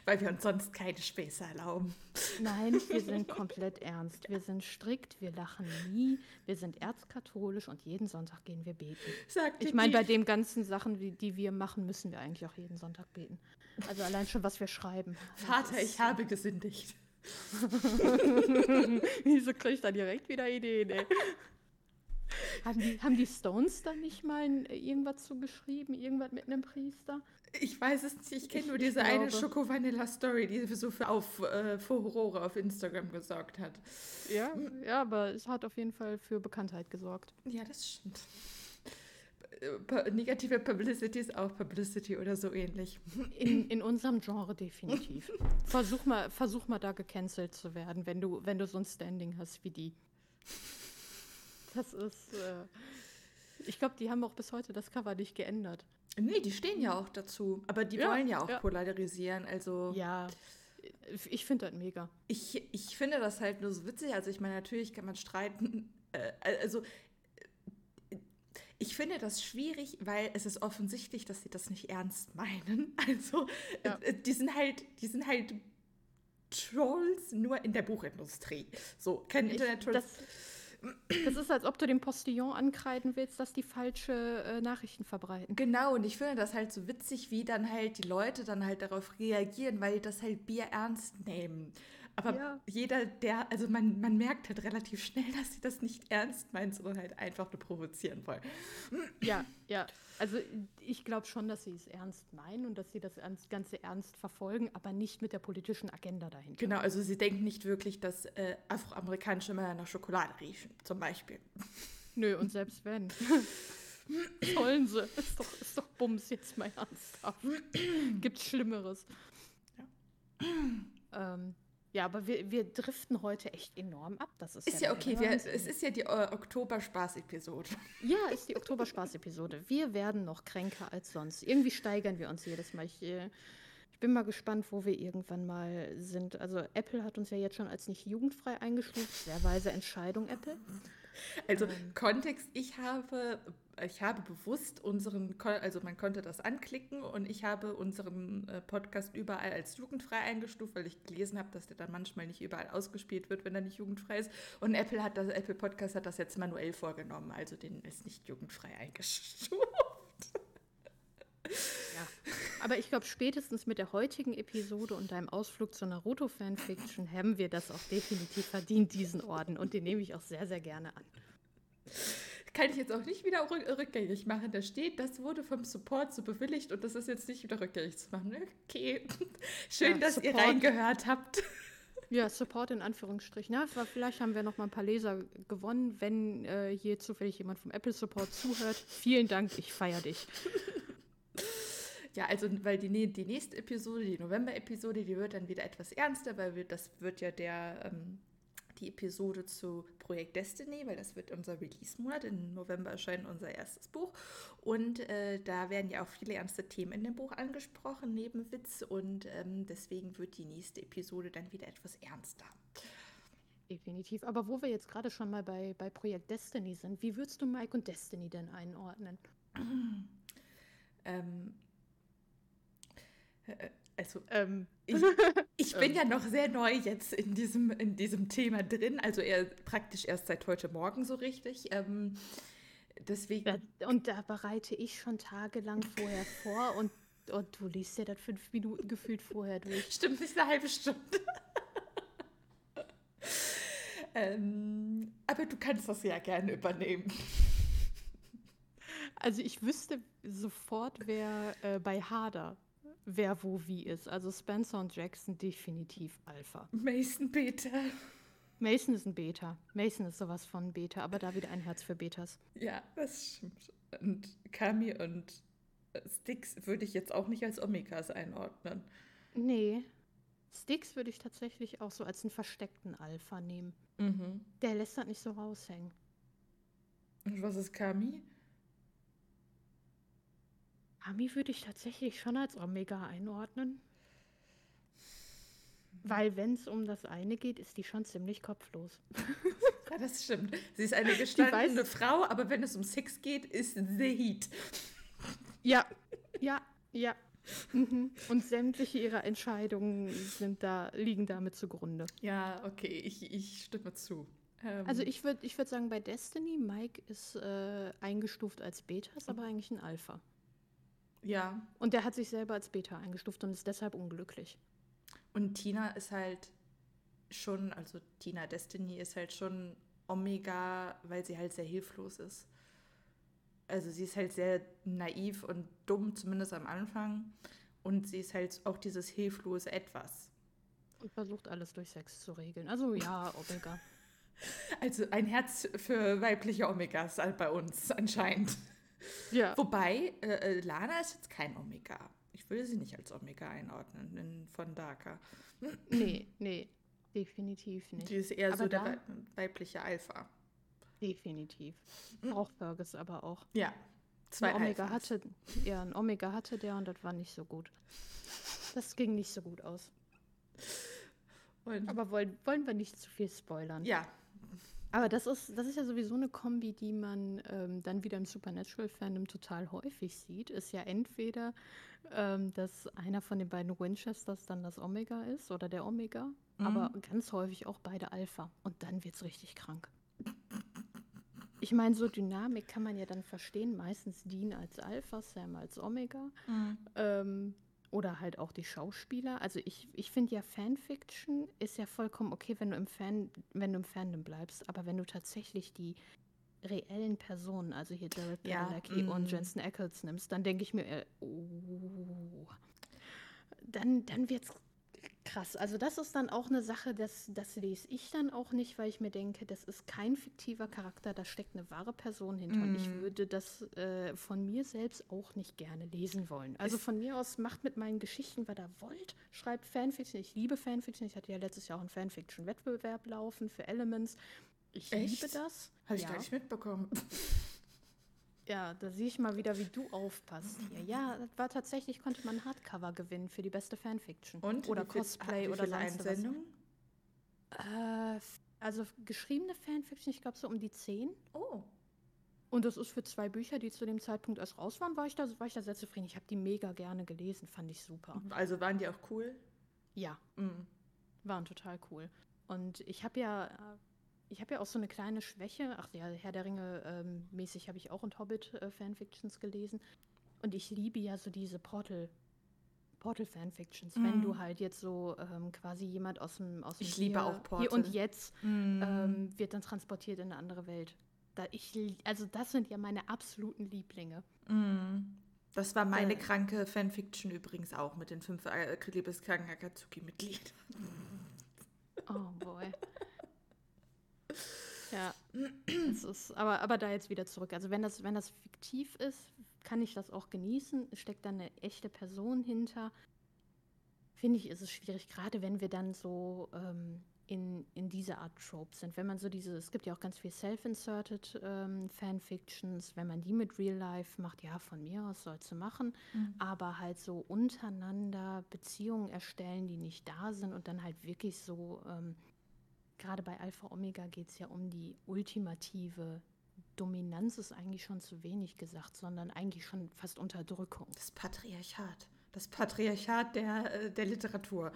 Weil wir uns sonst keine Späße erlauben.
Nein, wir <laughs> sind komplett ernst. Wir sind strikt, wir lachen nie, wir sind erzkatholisch und jeden Sonntag gehen wir beten. Sagt ich meine, bei den ganzen Sachen, die, die wir machen, müssen wir eigentlich auch jeden Sonntag beten. Also allein schon, was wir schreiben. <laughs>
Vater, ich habe gesündigt. <laughs>
Wieso kriege ich da direkt wieder Ideen, ey? Haben die, haben die Stones da nicht mal irgendwas zugeschrieben? Irgendwas mit einem Priester?
Ich weiß es nicht. Ich kenne nur diese eine Schoko-Vanilla-Story, die so für, auf, äh, Furore auf Instagram gesorgt hat.
Ja, ja, aber es hat auf jeden Fall für Bekanntheit gesorgt.
Ja, das stimmt. Äh, negative Publicity ist auch Publicity oder so ähnlich.
In, in unserem Genre definitiv. <laughs> versuch, mal, versuch mal da gecancelt zu werden, wenn du, wenn du so ein Standing hast wie die. Das ist. Äh, ich glaube, die haben auch bis heute das Cover nicht geändert.
Nee, die stehen ja auch dazu. Aber die ja, wollen ja auch ja. polarisieren. Also.
Ja. Ich finde das mega.
Ich, ich finde das halt nur so witzig. Also, ich meine, natürlich kann man streiten. <laughs> Äh, also, ich finde das schwierig, weil es ist offensichtlich, dass sie das nicht ernst meinen. <laughs> Also, ja. Äh, die sind halt, die sind halt Trolls nur in der Buchindustrie. So, kein Internet-Trolls.
Das ist, als ob du dem Postillon ankreiden willst, dass die falsche äh, Nachrichten verbreiten.
Genau, und ich finde das halt so witzig, wie dann halt die Leute dann halt darauf reagieren, weil die das halt Bier ernst nehmen. Aber ja. jeder, der, also man, man merkt halt relativ schnell, dass sie das nicht ernst meinen, sondern halt einfach nur provozieren wollen.
Ja, <laughs> ja. Also ich glaube schon, dass sie es ernst meinen und dass sie das Ganze ernst verfolgen, aber nicht mit der politischen Agenda dahinter.
Genau, also sie denken nicht wirklich, dass äh, afroamerikanische Männer nach Schokolade riechen, zum Beispiel.
Nö, und selbst wenn. <laughs> Sollen sie. Ist doch, ist doch Bums jetzt mal ernsthaft. <clears throat> Gibt's Schlimmeres. Ja. Ähm, ja, aber wir, wir driften heute echt enorm ab. Das ist,
ist ja, ja okay. Wir, es ist ja die äh, Oktober-Spaß-Episode.
Ja, ist die Oktober-Spaß-Episode. Wir werden noch kränker als sonst. Irgendwie steigern wir uns jedes Mal. Ich, äh, ich bin mal gespannt, wo wir irgendwann mal sind. Also Apple hat uns ja jetzt schon als nicht jugendfrei eingestuft. Sehr weise Entscheidung, Apple.
Also ähm. Kontext, ich habe, ich habe bewusst unseren, also man konnte das anklicken und ich habe unseren äh, Podcast überall als jugendfrei eingestuft, weil ich gelesen habe, dass der dann manchmal nicht überall ausgespielt wird, wenn er nicht jugendfrei ist. Und Apple hat das, Apple Podcast hat das jetzt manuell vorgenommen, also den ist nicht jugendfrei eingestuft.
Ja. Aber ich glaube, spätestens mit der heutigen Episode und deinem Ausflug zu Naruto-Fanfiction haben wir das auch definitiv verdient, diesen Orden. Und den nehme ich auch sehr, sehr gerne an.
Kann ich jetzt auch nicht wieder rückgängig machen. Da steht, das wurde vom Support so bewilligt und das ist jetzt nicht wieder rückgängig zu machen. Okay. <laughs> Schön, ja, dass Support. ihr reingehört habt.
Ja, Support in Anführungsstrichen. Ja, vielleicht haben wir noch mal ein paar Leser gewonnen, wenn äh, hier zufällig jemand vom Apple Support zuhört. Vielen Dank, ich feiere dich.
Ja, also, weil die, die nächste Episode, die November-Episode, die wird dann wieder etwas ernster, weil wir, das wird ja der, ähm, die Episode zu Projekt Destiny, weil das wird unser Release-Monat. Im November erscheint unser erstes Buch. Und äh, da werden ja auch viele ernste Themen in dem Buch angesprochen, neben Witz. Und ähm, deswegen wird die nächste Episode dann wieder etwas ernster.
Definitiv. Aber wo wir jetzt gerade schon mal bei, bei Projekt Destiny sind, wie würdest du Mike und Destiny denn einordnen? <clears throat>
ähm, äh, also, ähm, ich, <laughs> ich bin ja noch sehr neu jetzt in diesem, in diesem Thema drin, also eher praktisch erst seit heute Morgen so richtig. Ähm, deswegen.
Und da bereite ich schon tagelang <laughs> vorher vor und, und du liest ja das fünf Minuten gefühlt vorher durch.
Stimmt, nicht eine halbe Stunde. <laughs> ähm, aber du kannst das ja gerne übernehmen.
Also ich wüsste sofort, wer äh, bei Hader wer wo wie ist. Also Spencer und Jackson definitiv Alpha.
Mason Beta.
Mason ist ein Beta. Mason ist sowas von Beta, aber da wieder ein Herz für Betas.
Ja, das stimmt. und Kami und Sticks würde ich jetzt auch nicht als Omegas einordnen.
Nee. Sticks würde ich tatsächlich auch so als einen versteckten Alpha nehmen.
Mhm.
Der lässt das nicht so raushängen.
Und was ist Kami?
Kami würde ich tatsächlich schon als Omega einordnen. Weil wenn es um das eine geht, ist die schon ziemlich kopflos. <laughs>
Ja, das stimmt. Sie ist eine gestandene Frau, aber wenn es um Sex geht, ist The Heat.
Ja, ja, ja. Mhm. Und sämtliche ihrer Entscheidungen sind da, liegen damit zugrunde.
Ja, okay, ich, ich stimme zu. Ähm,
Also ich würde ich würd sagen, bei Destiny, Mike ist äh, eingestuft als Beta, ist aber eigentlich ein Alpha.
Ja,
Und der hat sich selber als Beta eingestuft und ist deshalb unglücklich.
und Tina ist halt schon, also Tina Destiny ist halt schon Omega, weil sie halt sehr hilflos ist. Also sie ist halt sehr naiv und dumm, zumindest am Anfang. Und sie ist halt auch dieses hilflose Etwas.
Und versucht alles durch Sex zu regeln. Also ja, <laughs> Omega.
Also ein Herz für weibliche Omegas halt bei uns anscheinend.
Ja.
Wobei, äh, äh, Lana ist jetzt kein Omega. Ich würde sie nicht als Omega einordnen in, von Darker.
Nee, nee, definitiv nicht.
Die ist eher
Aber
so der weibliche Alpha.
Definitiv. Auch Fergus aber auch.
Ja, zwei
Ein Omega
Alphas.
hatte, ja, ein Omega hatte der und das war nicht so gut. Das ging nicht so gut aus.
Und,
Aber wollen, wollen wir nicht zu viel spoilern.
ja,
Aber das ist, das ist ja sowieso eine Kombi, die man ähm, dann wieder im Supernatural-Fandom total häufig sieht. Ist ja entweder, ähm, dass einer von den beiden Winchesters dann das Omega ist oder der Omega, aber ganz häufig auch beide Alpha. Und dann wird es richtig krank. Ich meine, so Dynamik kann man ja dann verstehen. Meistens Dean als Alpha, Sam als Omega. Ähm, oder halt auch die Schauspieler. Also ich, ich finde ja Fanfiction ist ja vollkommen okay, wenn du im Fan, wenn du im Fandom bleibst, aber wenn du tatsächlich die reellen Personen, also hier Jared
Ja,
Padalecki
mm.
und Jensen Ackles nimmst, dann denke ich mir, äh, oh, dann, dann wird's krass. Also das ist dann auch eine Sache, das, das lese ich dann auch nicht, weil ich mir denke, das ist kein fiktiver Charakter, da steckt eine wahre Person hinter und ich
Mm.
würde das äh, von mir selbst auch nicht gerne lesen wollen. Also von mir aus macht mit meinen Geschichten, was ihr wollt, schreibt Fanfiction. Ich liebe Fanfiction. Ich hatte ja letztes Jahr auch einen Fanfiction-Wettbewerb laufen für Elements. Ich
Echt?
liebe das.
habe ich
ja.
gar nicht mitbekommen. <laughs>
Ja, da sehe ich mal wieder, wie du aufpasst hier. Ja, das war tatsächlich, konnte man Hardcover gewinnen für die beste Fanfiction.
Und?
Oder
viel-
Cosplay oder sonst was. Äh, also geschriebene Fanfiction, ich glaube so um die 10.
Oh,
Und das ist für zwei Bücher, die zu dem Zeitpunkt erst raus waren, war ich da, war ich da sehr zufrieden. Ich habe die mega gerne gelesen, fand ich super.
also waren die auch cool?
Ja,
Mhm.
waren total cool. Und ich habe ja, äh, ich habe ja auch so eine kleine Schwäche. Ach ja, Herr der Ringe ähm, mäßig habe ich auch und Hobbit äh, Fanfictions gelesen. Und ich liebe ja so diese Portal. Portal Fanfictions, wenn
Mhm.
du halt jetzt so ähm, quasi jemand aus dem aus dem
Ich liebe
hier,
auch
hier und
Portal.
jetzt
Mhm.
ähm, wird dann transportiert in eine andere Welt. Da ich, also das sind ja meine absoluten Lieblinge.
Mhm. Das war meine
Äh.
kranke Fanfiction übrigens auch mit den fünf äh, liebeskranken Akatsuki-Mitgliedern.
Oh boy. <laughs> Ja, es ist, aber, aber da jetzt wieder zurück. Also wenn das, wenn das fiktiv ist, kann ich das auch genießen. Es Steckt da eine echte Person hinter. Finde ich, ist es schwierig, gerade wenn wir dann so ähm, in, in diese Art Tropes sind. Wenn man so diese, es gibt ja auch ganz viel Self-Inserted ähm, Fanfictions, wenn man die mit Real Life macht, ja, von mir aus soll sie machen, aber halt so untereinander Beziehungen erstellen, die nicht da sind und dann halt wirklich so, ähm, gerade bei Alpha Omega geht es ja um die ultimative Dominanz, ist eigentlich schon zu wenig gesagt, sondern eigentlich schon fast Unterdrückung.
Das Patriarchat. Das Patriarchat der, äh, der Literatur.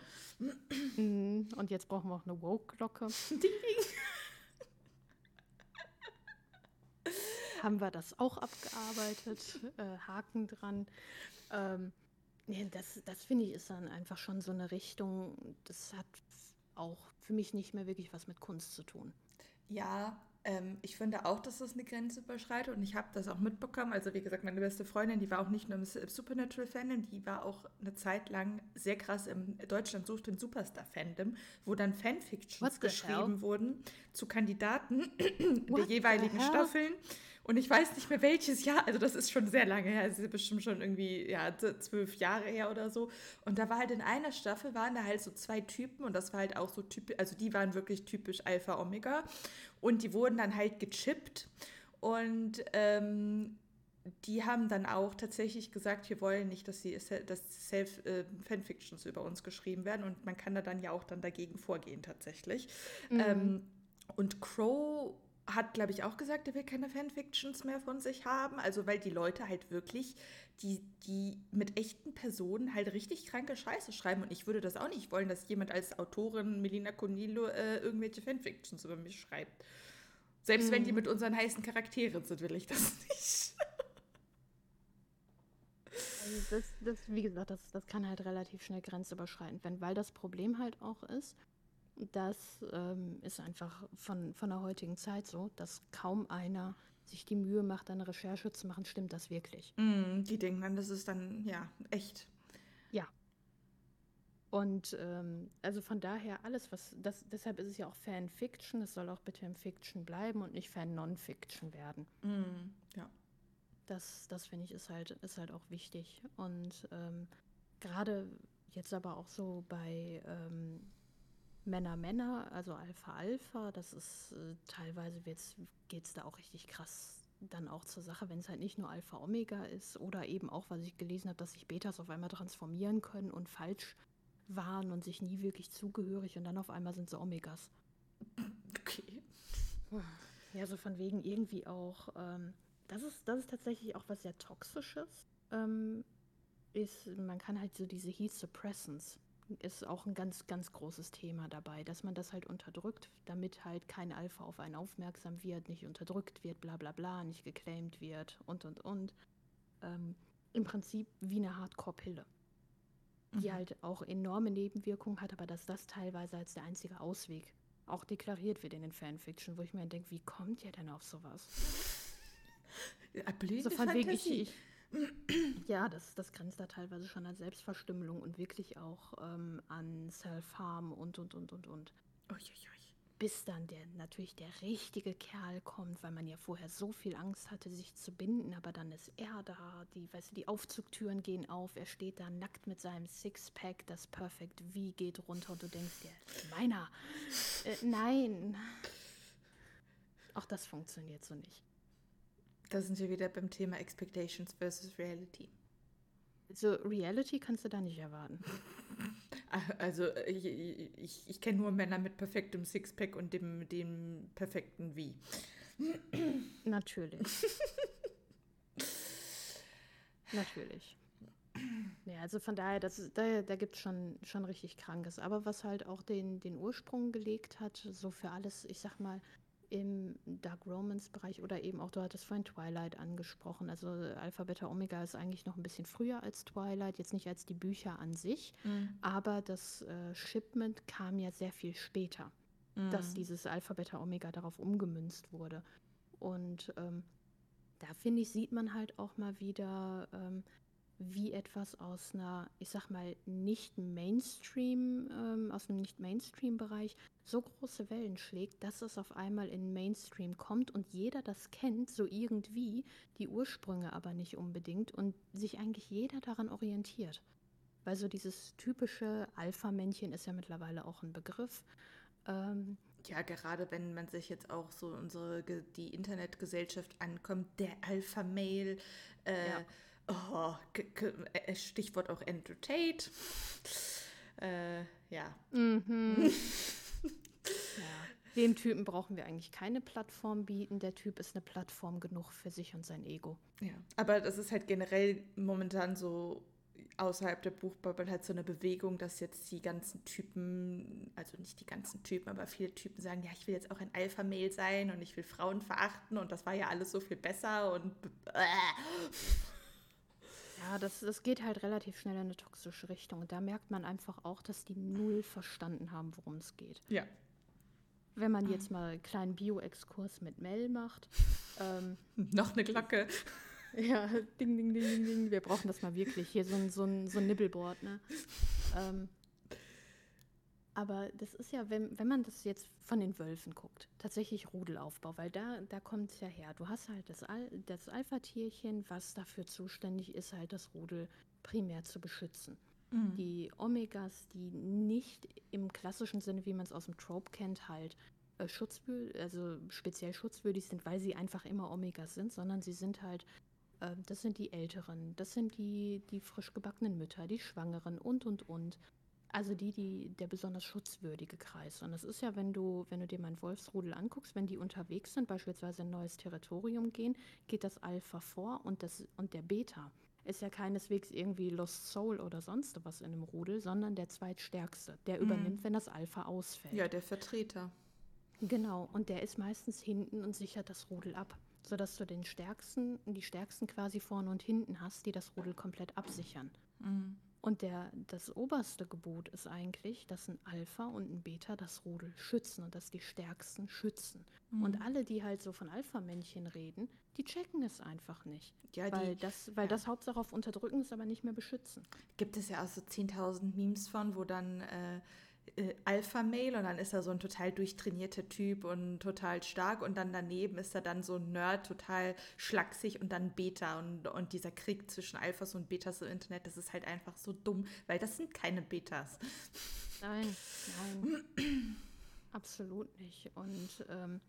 Mhm. Und jetzt brauchen wir auch eine Woke-Glocke. <laughs> Haben wir das auch abgearbeitet? Äh, Haken dran. Ähm, nee, das das finde ich ist dann einfach schon so eine Richtung, das hat auch für mich nicht mehr wirklich was mit Kunst zu tun.
Ja, ähm, ich finde auch, dass das eine Grenze überschreitet und ich habe das auch mitbekommen. Also wie gesagt, meine beste Freundin, die war auch nicht nur im Supernatural-Fandom, die war auch eine Zeit lang sehr krass im Deutschland sucht den Superstar-Fandom, wo dann Fanfictions geschrieben
hell?
wurden zu Kandidaten der jeweiligen? Staffeln Und ich weiß nicht mehr welches Jahr, also das ist schon sehr lange her, es ist bestimmt schon irgendwie, ja, zwölf Jahre her oder so. Und da war halt in einer Staffel, waren da halt so zwei Typen und das war halt auch so typisch, also die waren wirklich typisch Alpha Omega und die wurden dann halt gechippt und ähm, die haben dann auch tatsächlich gesagt, wir wollen nicht, dass, sie, dass Self-Fanfictions äh, über uns geschrieben werden und man kann da dann ja auch dann dagegen vorgehen tatsächlich. Mhm. Ähm, und Crow hat, glaube ich, auch gesagt, er will keine Fanfictions mehr von sich haben. Also, weil die Leute halt wirklich, die, die mit echten Personen halt richtig kranke Scheiße schreiben. Und ich würde das auch nicht wollen, dass jemand als Autorin Melina Conillo äh, irgendwelche Fanfictions über mich schreibt. Selbst mhm. wenn die mhm. mit unseren heißen Charakteren sind, will ich das <laughs> nicht.
Also das, das, wie gesagt, das, das kann halt relativ schnell grenzüberschreitend werden, weil das Problem halt auch ist, das ähm, ist einfach von, von der heutigen Zeit so, dass kaum einer sich die Mühe macht, eine Recherche zu machen. Stimmt das wirklich?
Mm, die denken dann, das ist dann, ja, echt.
Ja. Und ähm, also von daher alles, was, das, deshalb ist es ja auch Fanfiction, es soll auch bitte im Fiction bleiben und nicht Fan-Non-Fiction werden.
Mm, ja.
Das, das finde ich, ist halt, ist halt auch wichtig. Und ähm, gerade jetzt aber auch so bei ähm, Männer, Männer, also Alpha, Alpha, das ist äh, teilweise geht es da auch richtig krass dann auch zur Sache, wenn es halt nicht nur Alpha, Omega ist oder eben auch, was ich gelesen habe, dass sich Betas auf einmal transformieren können und falsch waren und sich nie wirklich zugehörig und dann auf einmal sind sie Omegas.
Okay.
Ja, so von wegen irgendwie auch, ähm, das, ist, das ist tatsächlich auch was sehr Toxisches. Ähm, ist, man kann halt so diese Heat Suppressants ist auch ein ganz, ganz großes Thema dabei, dass man das halt unterdrückt, damit halt kein Alpha auf einen aufmerksam wird, nicht unterdrückt wird, bla bla bla, nicht geclaimed wird und und und. Ähm, Im Prinzip wie eine Hardcore-Pille, die mhm. halt auch enorme Nebenwirkungen hat, aber dass das teilweise als der einzige Ausweg auch deklariert wird in den Fanfiction, wo ich mir denke, wie kommt ihr denn auf sowas? <laughs>
Blöde so von wegen, ich, ich, <clears throat>
ja, das, das grenzt da teilweise schon an Selbstverstümmelung und wirklich auch ähm, an Self-Harm und, und, und, und, und.
Uiuiui.
Bis dann der natürlich der richtige Kerl kommt, weil man ja vorher so viel Angst hatte, sich zu binden, aber dann ist er da, die, weißt du, die Aufzugtüren gehen auf, er steht da nackt mit seinem Sixpack, das Perfect V geht runter und du denkst dir, meiner, äh, nein. Auch das funktioniert so nicht.
Da sind wir wieder beim Thema Expectations versus Reality.
So, Reality kannst du da nicht erwarten. <laughs>
Also, ich, ich, ich kenne nur Männer mit perfektem Sixpack und dem, dem perfekten Wie.
Natürlich. <laughs> Natürlich. Ja, also von daher, das, da, da gibt es schon, schon richtig Krankes. Aber was halt auch den, den Ursprung gelegt hat, so für alles, ich sag mal, im Dark Romance-Bereich oder eben auch, du hattest vorhin Twilight angesprochen. Also Alpha, Beta, Omega ist eigentlich noch ein bisschen früher als Twilight, jetzt nicht als die Bücher an sich, mhm. aber das äh, Shipment kam ja sehr viel später, mhm. dass dieses Alpha, Beta, Omega darauf umgemünzt wurde. Und ähm, da finde ich, sieht man halt auch mal wieder, ähm, wie etwas aus einer, ich sag mal, nicht Mainstream, ähm, aus einem nicht Mainstream-Bereich so große Wellen schlägt, dass es auf einmal in Mainstream kommt und jeder das kennt, so irgendwie, die Ursprünge aber nicht unbedingt und sich eigentlich jeder daran orientiert. Weil so dieses typische Alpha-Männchen ist ja mittlerweile auch ein Begriff.
Ähm, ja, gerade wenn man sich jetzt auch so unsere die Internetgesellschaft ankommt, der Alpha-Mail, äh, ja Oh, äh, Stichwort auch Entertain. Äh, ja.
Mhm. <laughs> ja. Dem Typen brauchen wir eigentlich keine Plattform bieten. Der Typ ist eine Plattform genug für sich und sein Ego.
Ja, aber das ist halt generell momentan so außerhalb der Buchbubble halt so eine Bewegung, dass jetzt die ganzen Typen, also nicht die ganzen Typen, aber viele Typen sagen, ja, ich will jetzt auch ein Alpha-Mail sein und ich will Frauen verachten und das war ja alles so viel besser und äh.
Ja, das, das geht halt relativ schnell in eine toxische Richtung. Und da merkt man einfach auch, dass die null verstanden haben, worum es geht.
Ja.
Wenn man jetzt mal einen kleinen Bio-Exkurs mit Mel macht. <laughs>
Ähm, Noch eine Glocke. <laughs>
Ja, ding, ding, ding, ding, ding. Wir brauchen das mal wirklich. Hier so ein, so ein, so ein Nibbelboard, ne? Ähm, Aber das ist ja, wenn, wenn man das jetzt von den Wölfen guckt, tatsächlich Rudelaufbau, weil da, da kommt es ja her. Du hast halt das, Al das Alpha-Tierchen, was dafür zuständig ist, halt das Rudel primär zu beschützen. Mhm. Die Omegas, die nicht im klassischen Sinne, wie man es aus dem Trope kennt, halt äh, schutzwürdig, also speziell schutzwürdig sind, weil sie einfach immer Omegas sind, sondern sie sind halt, äh, das sind die Älteren, das sind die, die frisch gebackenen Mütter, die Schwangeren und und und. Also die, die, der besonders schutzwürdige Kreis. Und das ist ja, wenn du, wenn du dir mein Wolfsrudel anguckst, wenn die unterwegs sind, beispielsweise ein neues Territorium gehen, geht das Alpha vor und, das, und der Beta ist ja keineswegs irgendwie Lost Soul oder sonst was in einem Rudel, sondern der zweitstärkste, der mhm. übernimmt, wenn das Alpha ausfällt.
Ja, der Vertreter.
Genau, und der ist meistens hinten und sichert das Rudel ab, sodass du den stärksten, die stärksten quasi vorne und hinten hast, die das Rudel komplett absichern. Mhm. Und der, das oberste Gebot ist eigentlich, dass ein Alpha und ein Beta das Rudel schützen und dass die Stärksten schützen. Mhm. Und alle, die halt so von Alpha-Männchen reden, die checken es einfach nicht. Ja, weil die, das, weil ja. das Hauptsache auf Unterdrücken ist, aber nicht mehr beschützen.
Gibt es ja auch so 10.000 Memes von, wo dann äh, äh, Alpha-Mail und dann ist er so ein total durchtrainierter Typ und total stark und dann daneben ist er dann so ein Nerd, total schlaksig und dann Beta und, und dieser Krieg zwischen Alphas und Betas im Internet, das ist halt einfach so dumm, weil das sind keine Betas.
Nein, nein, <clears throat> absolut nicht. Und ähm,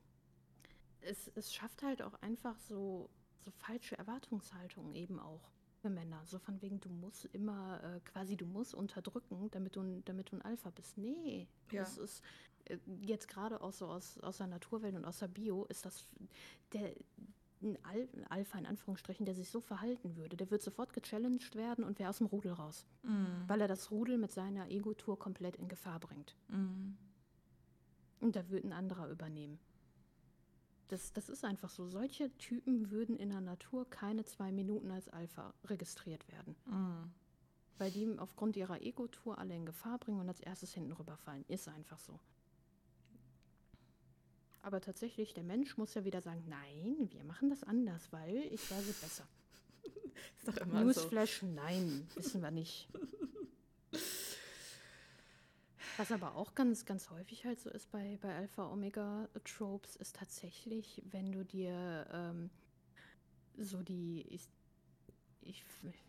es, es schafft halt auch einfach so, so falsche Erwartungshaltungen eben auch Männer. So von wegen, du musst immer äh, quasi, du musst unterdrücken, damit du, damit du ein Alpha bist. Nee, ja. das ist äh, jetzt gerade auch so aus, aus der Naturwelt und aus der Bio, ist das der ein, Al Alpha in Anführungsstrichen, der sich so verhalten würde, der wird sofort gechallenged werden und wäre aus dem Rudel raus. Mm. Weil er das Rudel mit seiner Ego-Tour komplett in Gefahr bringt. Mm. Und da wird ein anderer übernehmen. Das, das ist einfach so. Solche Typen würden in der Natur keine zwei Minuten als Alpha registriert werden. Mhm. Weil die aufgrund ihrer Ego-Tour alle in Gefahr bringen und als erstes hinten rüberfallen. Ist einfach so. Aber tatsächlich, der Mensch muss ja wieder sagen, nein, wir machen das anders, weil ich weiß es besser. <laughs> Newsflash, so. nein, wissen wir nicht. Was aber auch ganz, ganz häufig halt so ist bei, bei Alpha-Omega-Tropes, ist tatsächlich, wenn du dir ähm, so die, ich, ich,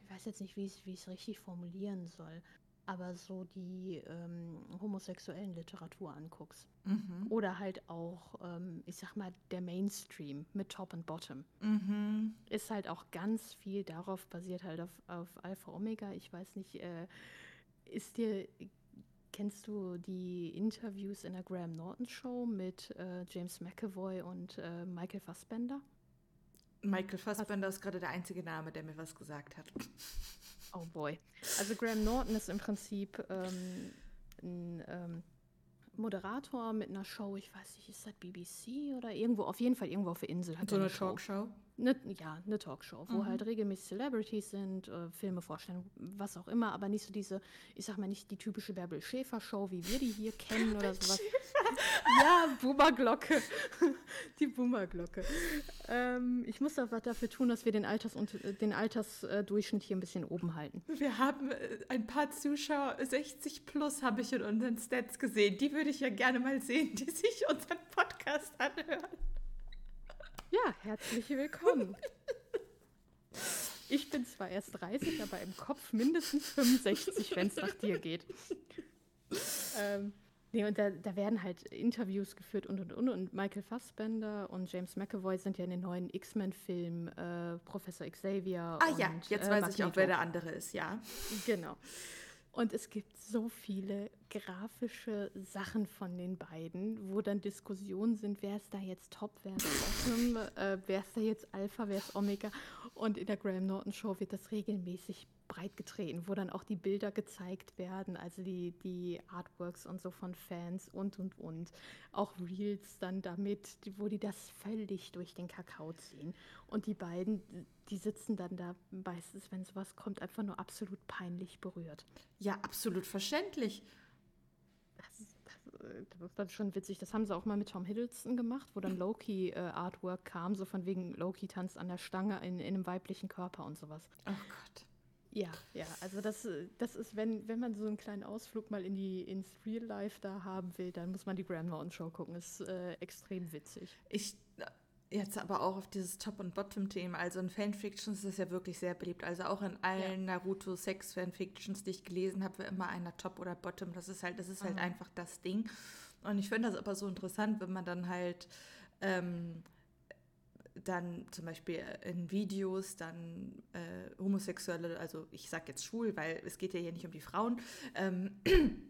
weiß jetzt nicht, wie ich es richtig formulieren soll, aber so die ähm, homosexuellen Literatur anguckst. Mhm. Oder halt auch, ähm, ich sag mal, der Mainstream mit Top und Bottom. Mhm. Ist halt auch ganz viel darauf basiert, halt auf, auf Alpha Omega. Ich weiß nicht, äh, ist dir Kennst du die Interviews in der Graham Norton Show mit äh, James McAvoy und äh, Michael Fassbender?
Michael Fassbender Hast ist gerade der einzige Name, der mir was gesagt hat. <laughs>
Oh boy. Also Graham Norton ist im Prinzip ähm, ein ähm, Moderator mit einer Show, ich weiß nicht, ist das BBC oder irgendwo, auf jeden Fall irgendwo auf der Insel.
Hat so eine, eine Talkshow?
Ne, ja, eine Talkshow, wo mhm. halt regelmäßig Celebrities sind, äh, Filme vorstellen, was auch immer, aber nicht so diese, ich sag mal nicht die typische Bärbel Schäfer Show, wie wir die hier kennen oder sowas. ja, Boomerglocke. <laughs> die Boomerglocke. Ähm, ich muss auch was dafür tun, dass wir den, Alters den Altersdurchschnitt hier ein bisschen oben halten.
Wir haben äh, ein paar Zuschauer, 60 plus habe ich in unseren Stats gesehen. Die würde ich ja gerne mal sehen, die sich unseren Podcast anhören.
Ja, herzlich willkommen. Ich bin zwar erst 30, aber im Kopf mindestens 65, wenn es nach dir geht. Ähm, nee, und da, da, werden halt Interviews geführt und und und. Und Michael Fassbender und James McAvoy sind ja in den neuen X-Men-Film äh, Professor Xavier.
Ah und, ja, jetzt äh, weiß Magneto. ich auch, wer der andere ist, ja.
Genau. Und es gibt so viele grafische Sachen von den beiden, wo dann Diskussionen sind, wer ist da jetzt Top, wer ist Bottom, äh, wer ist da jetzt Alpha, wer ist Omega. Und in der Graham Norton Show wird das regelmäßig breit getreten, wo dann auch die Bilder gezeigt werden, also die, die Artworks und so von Fans und und und. Auch Reels dann damit, wo die das völlig durch den Kakao ziehen. Und die beiden, die sitzen dann da meistens, wenn sowas kommt, einfach nur absolut peinlich berührt.
Ja, absolut verständlich.
Das, das, das ist dann schon witzig. Das haben sie auch mal mit Tom Hiddleston gemacht, wo dann Loki äh, Artwork kam, so von wegen Loki tanzt an der Stange in, in einem weiblichen Körper und sowas.
Oh Gott.
Ja, ja, also das, das ist, wenn, wenn man so einen kleinen Ausflug mal in die, ins Real Life da haben will, dann muss man die Graham Norton Show gucken. Ist äh, extrem witzig.
Ich jetzt aber auch auf dieses Top- und Bottom-Thema. Also in Fanfictions ist das ja wirklich sehr beliebt. Also auch in allen ja. Naruto-Sex-Fanfictions, die ich gelesen habe, war immer einer Top oder Bottom. Das ist halt, das ist halt mhm. einfach das Ding. Und ich finde das aber so interessant, wenn man dann halt ähm, dann zum Beispiel in Videos dann äh, homosexuelle, also ich sag jetzt schwul, weil es geht ja hier nicht um die Frauen, ähm, <clears throat>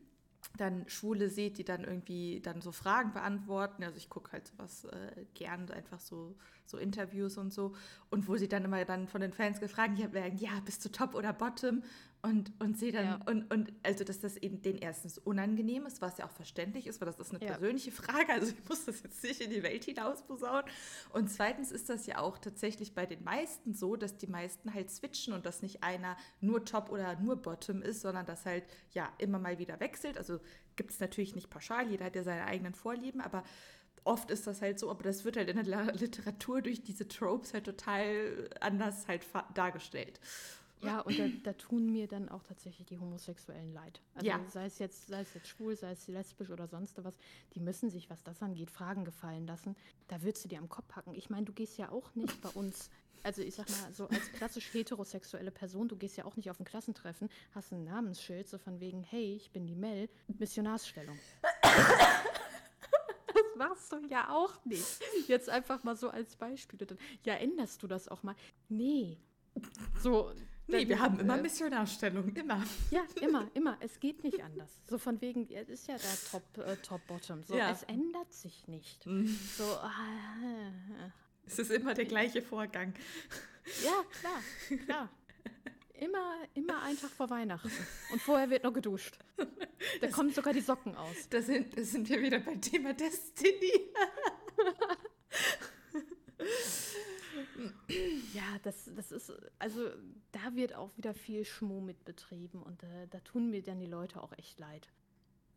dann Schwule sieht, die dann irgendwie dann so Fragen beantworten. Also ich gucke halt sowas äh, gern, einfach so, so Interviews und so. Und wo sie dann immer dann von den Fans gefragt werden, ja, bist du Top oder Bottom? Und, und sie dann, ja. und, und also dass das eben den erstens unangenehm ist, was ja auch verständlich ist, weil das ist eine ja. persönliche Frage, also ich muss das jetzt nicht in die Welt hinaus posaunen. Und zweitens ist das ja auch tatsächlich bei den meisten so, dass die meisten halt switchen und dass nicht einer nur Top oder nur Bottom ist, sondern dass halt ja immer mal wieder wechselt. Also gibt es natürlich nicht pauschal, jeder hat ja seine eigenen Vorlieben, aber oft ist das halt so, aber das wird halt in der Literatur durch diese Tropes halt total anders halt dargestellt.
Ja, und da, da, tun mir dann auch tatsächlich die Homosexuellen leid. Also ja. sei es jetzt, sei es jetzt schwul, sei es lesbisch oder sonst was, die müssen sich, was das angeht, Fragen gefallen lassen. Da würdest du dir am Kopf packen. Ich meine, du gehst ja auch nicht bei uns, also ich sag mal, so als klassisch heterosexuelle Person, du gehst ja auch nicht auf ein Klassentreffen, hast ein Namensschild, so von wegen, hey, ich bin die Mel, Missionarsstellung. das machst du ja auch nicht. Jetzt einfach mal so als Beispiel. Ja, änderst du das auch mal? Nee. So,
Nee, wir haben immer äh, Missionarstellung, immer. <laughs>
Ja, immer, immer. Es geht nicht anders. So von wegen, es ist ja da Top, äh, Top Bottom. So, ja. es ändert sich nicht. Mhm. So,
äh, es ist immer der gleiche Vorgang. <laughs>
Ja, klar, klar. Immer, immer ein Tag vor Weihnachten. Und vorher wird noch geduscht. Da das, kommen sogar die Socken aus.
Da sind, da sind wir wieder beim Thema Destiny. <laughs>
Ja, das, das ist, also da wird auch wieder viel Schmuh mit betrieben und äh, da tun mir dann die Leute auch echt leid.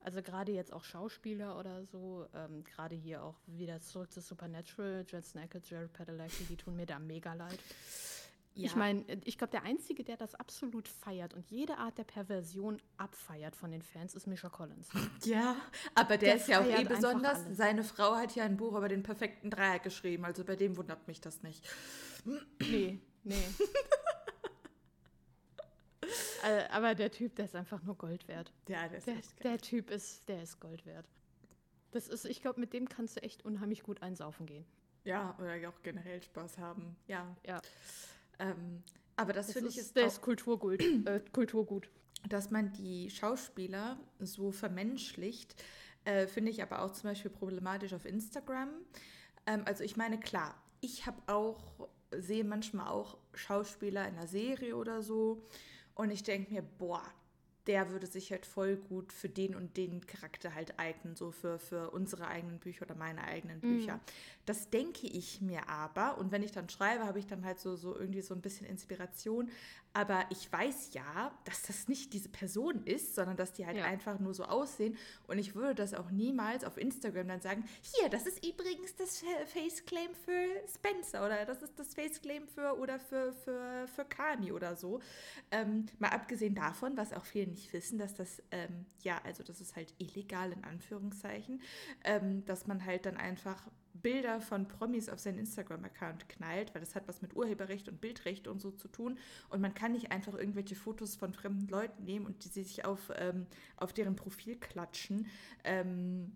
Also gerade jetzt auch Schauspieler oder so, ähm, gerade hier auch wieder zurück zu Supernatural, Jensen Ackles, Jared Padalecki, die tun mir da mega leid. Ja. Ich meine, ich glaube, der Einzige, der das absolut feiert und jede Art der Perversion abfeiert von den Fans, ist Misha Collins. <laughs>
Ja, aber der, der ist ja auch eh besonders. Seine Frau hat ja ein Buch über den perfekten Dreieck geschrieben, also bei dem wundert mich das nicht.
Nee, nee. <laughs> Äh, aber der Typ, der ist einfach nur Gold wert.
Ja, der ist
der,
echt
geil. Der Typ ist, der ist Gold wert. Das ist, ich glaube, mit dem kannst du echt unheimlich gut einsaufen gehen.
Ja, oder auch generell Spaß haben. Ja. Ja. Ähm, aber das, das finde ich
ist der ist Kulturgut, <clears throat> äh, Kulturgut.
Dass man die Schauspieler so vermenschlicht, äh, finde ich aber auch zum Beispiel problematisch auf Instagram. Ähm, also ich meine, klar, ich habe auch, sehe manchmal auch Schauspieler in einer Serie oder so und ich denke mir, boah, der würde sich halt voll gut für den und den Charakter halt eignen, so für, für unsere eigenen Bücher oder meine eigenen Bücher. Mm. Das denke ich mir aber und wenn ich dann schreibe, habe ich dann halt so, so irgendwie so ein bisschen Inspiration. Aber ich weiß ja, dass das nicht diese Person ist, sondern dass die halt ja. einfach nur so aussehen. Und ich würde das auch niemals auf Instagram dann sagen, hier, das ist übrigens das Faceclaim für Spencer oder das ist das Faceclaim für oder für, für, für Kani oder so. Ähm, mal abgesehen davon, was auch viele nicht wissen, dass das, ähm, ja, also das ist halt illegal in Anführungszeichen, ähm, dass man halt dann einfach Bilder von Promis auf seinen Instagram-Account knallt, weil das hat was mit Urheberrecht und Bildrecht und so zu tun. Und man kann nicht einfach irgendwelche Fotos von fremden Leuten nehmen und die sich auf, ähm, auf deren Profil klatschen, ähm,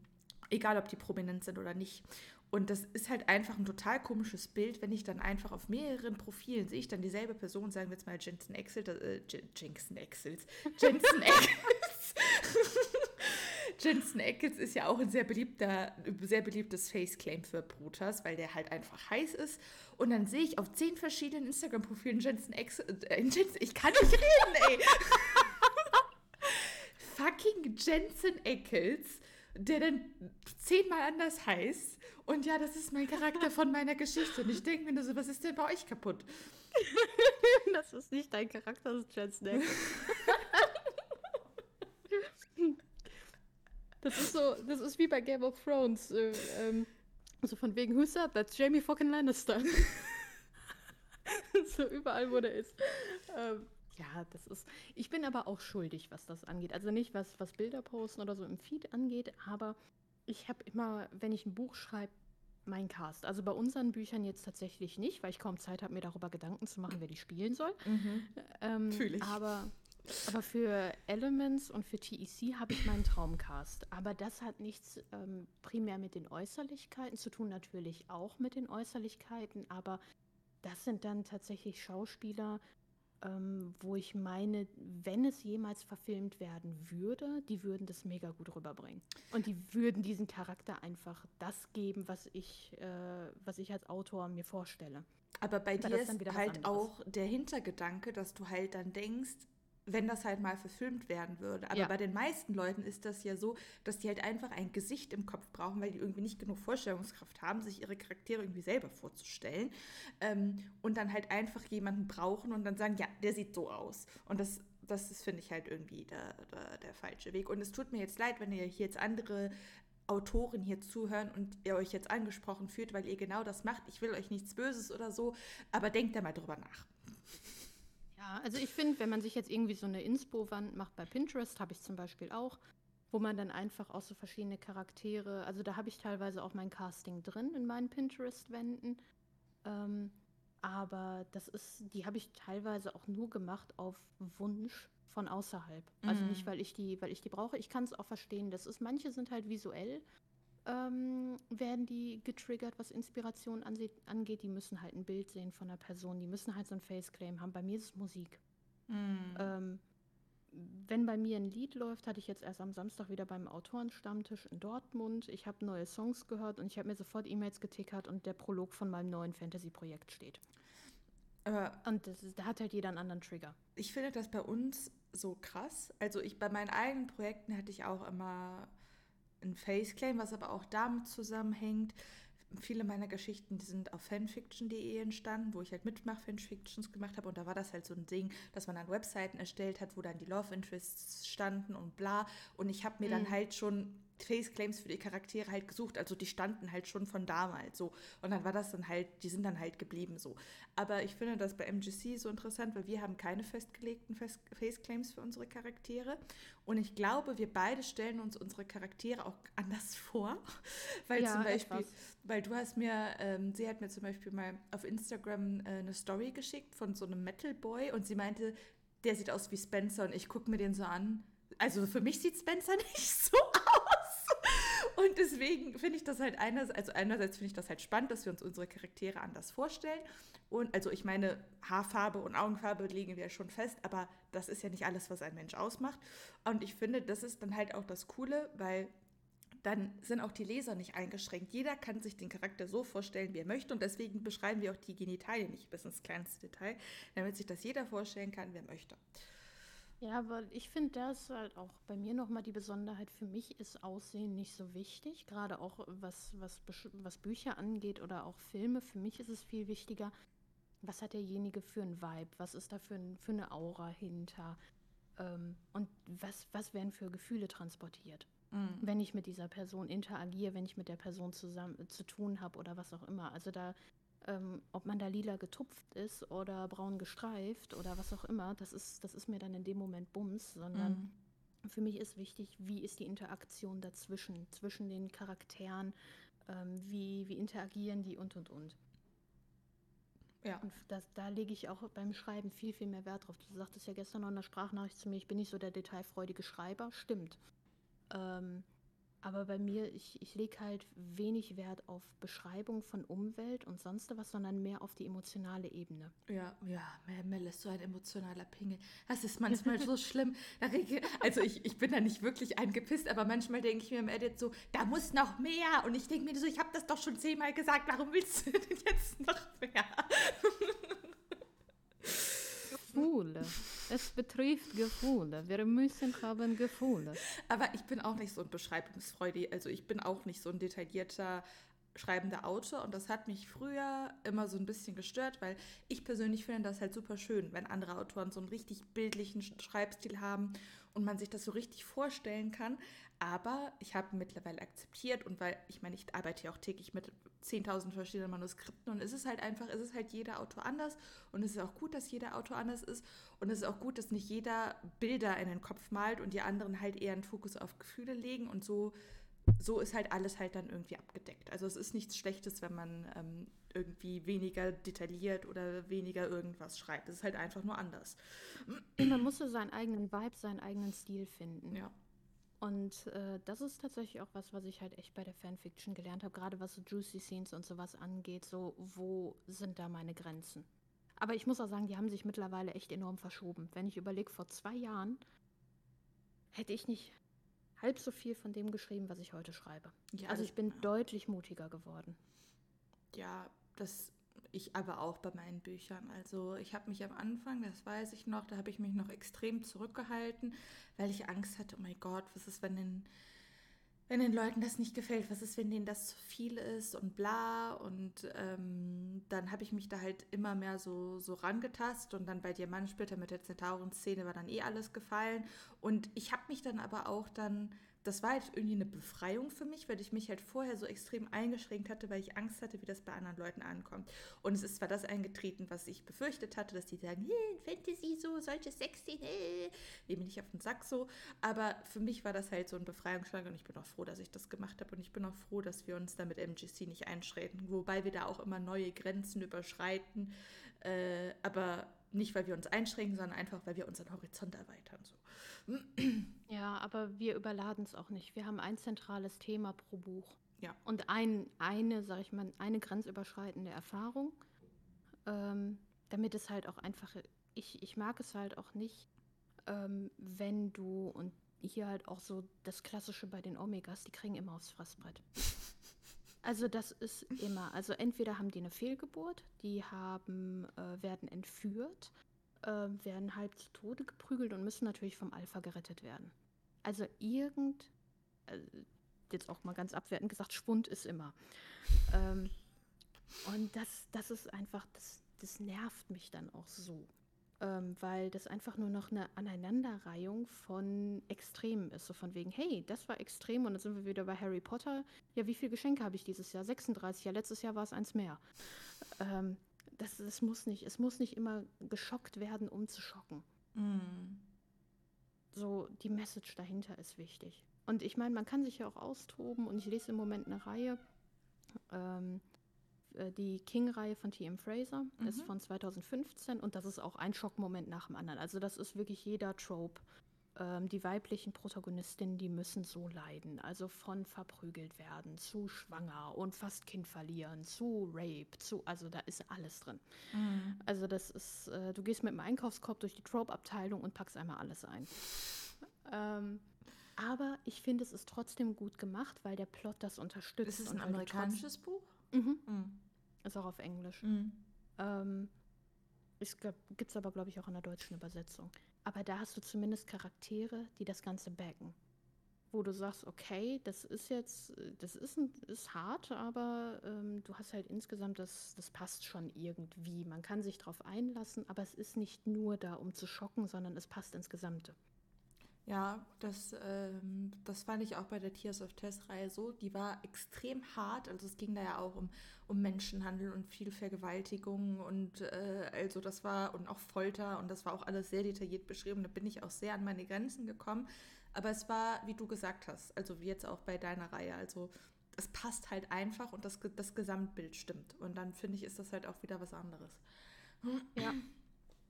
egal ob die prominent sind oder nicht. Und das ist halt einfach ein total komisches Bild, wenn ich dann einfach auf mehreren Profilen sehe ich dann dieselbe Person, sagen wir jetzt mal Jensen Excel, äh, Jensen Excels, <laughs> Jensen Excels. <laughs> Jensen Ackles ist ja auch ein sehr beliebter, sehr beliebtes Faceclaim für Brutas, weil der halt einfach heiß ist. Und dann sehe ich auf zehn verschiedenen Instagram-Profilen Jensen Ackles. Äh, Jensen, ich kann nicht reden, ey. <laughs> Fucking Jensen Ackles, der dann zehnmal anders heißt. Und ja, das ist mein Charakter von meiner Geschichte. Und ich denke mir nur so, was ist denn bei euch kaputt? <laughs>
das ist nicht dein Charakter, das ist Jensen Ackles. <laughs> Das ist so, das ist wie bei Game of Thrones. Äh, ähm, so von wegen, who's up? That's Jamie fucking Lannister. <laughs> so überall, wo der ist. Ähm, Ja, das ist. Ich bin aber auch schuldig, was das angeht. Also nicht was, was Bilder posten oder so im Feed angeht, aber ich habe immer, wenn ich ein Buch schreibe, mein Cast. Also bei unseren Büchern jetzt tatsächlich nicht, weil ich kaum Zeit habe, mir darüber Gedanken zu machen, wer die spielen soll. Mhm. Ähm, Fühle ich. Aber, aber für Elements und für TEC habe ich meinen Traumcast. Aber das hat nichts ähm, primär mit den Äußerlichkeiten zu tun, natürlich auch mit den Äußerlichkeiten, aber das sind dann tatsächlich Schauspieler, ähm, wo ich meine, wenn es jemals verfilmt werden würde, die würden das mega gut rüberbringen. Und die würden diesen Charakter einfach das geben, was ich, äh, was ich als Autor mir vorstelle.
Aber bei dir ist halt auch der Hintergedanke, dass du halt dann denkst, wenn das halt mal verfilmt werden würde. Aber ja. bei den meisten Leuten ist das ja so, dass die halt einfach ein Gesicht im Kopf brauchen, weil die irgendwie nicht genug Vorstellungskraft haben, sich ihre Charaktere irgendwie selber vorzustellen. Ähm, und dann halt einfach jemanden brauchen und dann sagen, ja, der sieht so aus. Und das, das ist, finde ich, halt irgendwie der, der, der falsche Weg. Und es tut mir jetzt leid, wenn ihr hier jetzt andere Autoren hier zuhören und ihr euch jetzt angesprochen fühlt, weil ihr genau das macht. Ich will euch nichts Böses oder so, aber denkt da mal drüber nach.
Ja, also ich finde, wenn man sich jetzt irgendwie so eine Inspo-Wand macht bei Pinterest, habe ich zum Beispiel auch, wo man dann einfach auch so verschiedene Charaktere, also da habe ich teilweise auch mein Casting drin in meinen Pinterest-Wänden. Ähm, aber das ist, die habe ich teilweise auch nur gemacht auf Wunsch von außerhalb. Also mhm. nicht, weil ich die, weil ich die brauche. Ich kann es auch verstehen. Das ist, manche sind halt visuell ähm, werden die getriggert, was Inspiration angeht. Die müssen halt ein Bild sehen von einer Person, die müssen halt so ein Faceclaim haben. Bei mir ist es Musik. Mm. Ähm, wenn bei mir ein Lied läuft, hatte ich jetzt erst am Samstag wieder beim Autorenstammtisch in Dortmund. Ich habe neue Songs gehört und ich habe mir sofort E-Mails getickert und der Prolog von meinem neuen Fantasy-Projekt steht. Aber und das ist, da hat halt jeder einen anderen Trigger.
Ich finde das bei uns so krass. Also ich bei meinen eigenen Projekten hatte ich auch immer ein Faceclaim, was aber auch damit zusammenhängt. Viele meiner Geschichten sind auf fanfiction.de entstanden, wo ich halt Mitmach-Fanfictions gemacht habe. Und da war das halt so ein Ding, dass man dann Webseiten erstellt hat, wo dann die Love Interests standen und bla. Und ich habe mir mhm. dann halt schon Faceclaims für die Charaktere halt gesucht. Also die standen halt schon von damals so. Und dann war das dann halt, die sind dann halt geblieben so. Aber ich finde das bei MGC so interessant, weil wir haben keine festgelegten Faceclaims für unsere Charaktere. Und ich glaube, wir beide stellen uns unsere Charaktere auch anders <laughs> vor. Weil ja, zum Beispiel, etwas. weil du hast mir, ähm, sie hat mir zum Beispiel mal auf Instagram äh, eine Story geschickt von so einem Metal Boy und sie meinte, der sieht aus wie Spencer und ich gucke mir den so an. Also für mich sieht Spencer <laughs> nicht so aus. Und deswegen finde ich das halt einerseits, also einerseits finde ich das halt spannend, dass wir uns unsere Charaktere anders vorstellen. Und also ich meine, Haarfarbe und Augenfarbe legen wir ja schon fest, aber das ist ja nicht alles, was ein Mensch ausmacht. Und ich finde, das ist dann halt auch das Coole, weil dann sind auch die Leser nicht eingeschränkt. Jeder kann sich den Charakter so vorstellen, wie er möchte. Und deswegen beschreiben wir auch die Genitalien nicht bis ins kleinste Detail, damit sich das jeder vorstellen kann, wer möchte.
Ja, aber ich finde das halt auch bei mir nochmal die Besonderheit. Für mich ist Aussehen nicht so wichtig, gerade auch was, was, was Bücher angeht oder auch Filme. Für mich ist es viel wichtiger, was hat derjenige für ein Vibe, was ist da für, ein, für eine Aura hinter ähm, und was, was werden für Gefühle transportiert. Mhm. Wenn ich mit dieser Person interagiere, wenn ich mit der Person zusammen zu tun habe oder was auch immer. Also da ähm, ob man da lila getupft ist oder braun gestreift oder was auch immer, das ist, das ist mir dann in dem Moment Bums, sondern mhm. für mich ist wichtig, wie ist die Interaktion dazwischen, zwischen den Charakteren, ähm, wie, wie interagieren die und und und. Ja. Und das, da lege ich auch beim Schreiben viel, viel mehr Wert drauf. Du sagtest ja gestern noch in der Sprachnachricht zu mir, ich bin nicht so der detailfreudige Schreiber. Stimmt. Ähm, aber bei mir, ich, ich lege halt wenig Wert auf Beschreibung von Umwelt und sonst was, sondern mehr auf die emotionale Ebene.
Ja, ja, Mel ist so ein emotionaler Pingel. Das ist manchmal so schlimm. Also ich, ich bin da nicht wirklich eingepisst, aber manchmal denke ich mir im Edit so, da muss noch mehr. Und ich denke mir so, ich habe das doch schon zehnmal gesagt, warum willst du <laughs> denn jetzt noch mehr?
Gefühle. Es betrifft Gefühle. Wir müssen haben Gefühle.
Aber ich bin auch nicht so ein Beschreibungsfreude. Also ich bin auch nicht so ein detaillierter schreibender Autor und das hat mich früher immer so ein bisschen gestört, weil ich persönlich finde das halt super schön, wenn andere Autoren so einen richtig bildlichen Schreibstil haben und man sich das so richtig vorstellen kann. Aber ich habe mittlerweile akzeptiert und weil ich meine, ich arbeite ja auch täglich mit 10.000 verschiedenen Manuskripten und es ist halt einfach, es ist halt jeder Autor anders und es ist auch gut, dass jeder Autor anders ist und es ist auch gut, dass nicht jeder Bilder in den Kopf malt und die anderen halt eher einen Fokus auf Gefühle legen und so so ist halt alles halt dann irgendwie abgedeckt. Also es ist nichts Schlechtes, wenn man ähm, irgendwie weniger detailliert oder weniger irgendwas schreibt. Es ist halt einfach nur anders.
Man muss so seinen eigenen Vibe, seinen eigenen Stil finden.
Ja.
Und äh, das ist tatsächlich auch was, was ich halt echt bei der Fanfiction gelernt habe, gerade was so Juicy Scenes und sowas angeht. So, wo sind da meine Grenzen? Aber ich muss auch sagen, die haben sich mittlerweile echt enorm verschoben. Wenn ich überlege, vor zwei Jahren hätte ich nicht halb so viel von dem geschrieben, was ich heute schreibe. Ja, also ich bin ja. deutlich mutiger geworden.
Ja, das ich aber auch bei meinen Büchern. Also ich habe mich am Anfang, das weiß ich noch, da habe ich mich noch extrem zurückgehalten, weil ich Angst hatte, oh mein Gott, was ist, wenn denn wenn den Leuten das nicht gefällt, was ist, wenn denen das zu viel ist und bla. Und ähm, dann habe ich mich da halt immer mehr so, so rangetast und dann bei Diamant später mit der Zentauren-Szene war dann eh alles gefallen. Und ich habe mich dann aber auch dann das war halt irgendwie eine Befreiung für mich, weil ich mich halt vorher so extrem eingeschränkt hatte, weil ich Angst hatte, wie das bei anderen Leuten ankommt. Und es ist zwar das eingetreten, was ich befürchtet hatte, dass die sagen, hey, Fantasy so, solche sexy, hey, nehme nicht auf den Sack so. Aber für mich war das halt so ein Befreiungsschlag und ich bin auch froh, dass ich das gemacht habe und ich bin auch froh, dass wir uns da mit MGC nicht einschränken, wobei wir da auch immer neue Grenzen überschreiten. Äh, aber nicht, weil wir uns einschränken, sondern einfach, weil wir unseren Horizont erweitern. So.
Ja, aber wir überladen es auch nicht. Wir haben ein zentrales Thema pro Buch.
Ja.
Und ein, eine, sag ich mal, eine grenzüberschreitende Erfahrung, ähm, damit es halt auch einfach, ich, ich mag es halt auch nicht, ähm, wenn du, und hier halt auch so das Klassische bei den Omegas, die kriegen immer aufs Fressbrett. Also das ist immer, also entweder haben die eine Fehlgeburt, die haben, äh, werden entführt, äh, werden halb zu Tode geprügelt und müssen natürlich vom Alpha gerettet werden. Also irgend, äh, jetzt auch mal ganz abwertend gesagt, Schwund ist immer. Ähm, und das, das ist einfach, das, das nervt mich dann auch so. Ähm, weil das einfach nur noch eine Aneinanderreihung von Extremen ist. So von wegen, hey, das war extrem und dann sind wir wieder bei Harry Potter. Ja, wie viele Geschenke habe ich dieses Jahr? 36. Ja, letztes Jahr war es eins mehr. Ähm, das, das muss nicht, es muss nicht immer geschockt werden, um zu schocken. Mm. So, die Message dahinter ist wichtig. Und ich meine, man kann sich ja auch austoben und ich lese im Moment eine Reihe, ähm, äh, die King-Reihe von T.M. Fraser, mhm. ist von 2015 und das ist auch ein Schockmoment nach dem anderen. Also das ist wirklich jeder Trope ähm, die weiblichen Protagonistinnen, die müssen so leiden. Also von verprügelt werden, zu schwanger und fast Kind verlieren, zu Rape, zu, also da ist alles drin. Mhm. Also das ist, äh, du gehst mit dem Einkaufskorb durch die Trope-Abteilung und packst einmal alles ein. Ähm, aber ich finde, es ist trotzdem gut gemacht, weil der Plot das unterstützt.
Ist es ein amerikanisches Buch?
Mhm. Mhm. Ist auch auf Englisch. Mhm. Ähm, Gibt es aber, glaube ich, auch in der deutschen Übersetzung. Aber da hast du zumindest Charaktere, die das Ganze backen. Wo du sagst, okay, das ist jetzt, das ist, ein, ist hart, aber ähm, du hast halt insgesamt, das, das passt schon irgendwie. Man kann sich darauf einlassen, aber es ist nicht nur da, um zu schocken, sondern es passt ins Gesamte.
Ja, das, ähm, das fand ich auch bei der Tears of Tess-Reihe so. Die war extrem hart. Also es ging da ja auch um, um Menschenhandel und viel Vergewaltigung und äh, also das war und auch Folter und das war auch alles sehr detailliert beschrieben. Da bin ich auch sehr an meine Grenzen gekommen. Aber es war, wie du gesagt hast, also wie jetzt auch bei deiner Reihe. Also es passt halt einfach und das, das Gesamtbild stimmt. Und dann finde ich, ist das halt auch wieder was anderes.
Ja. <clears throat>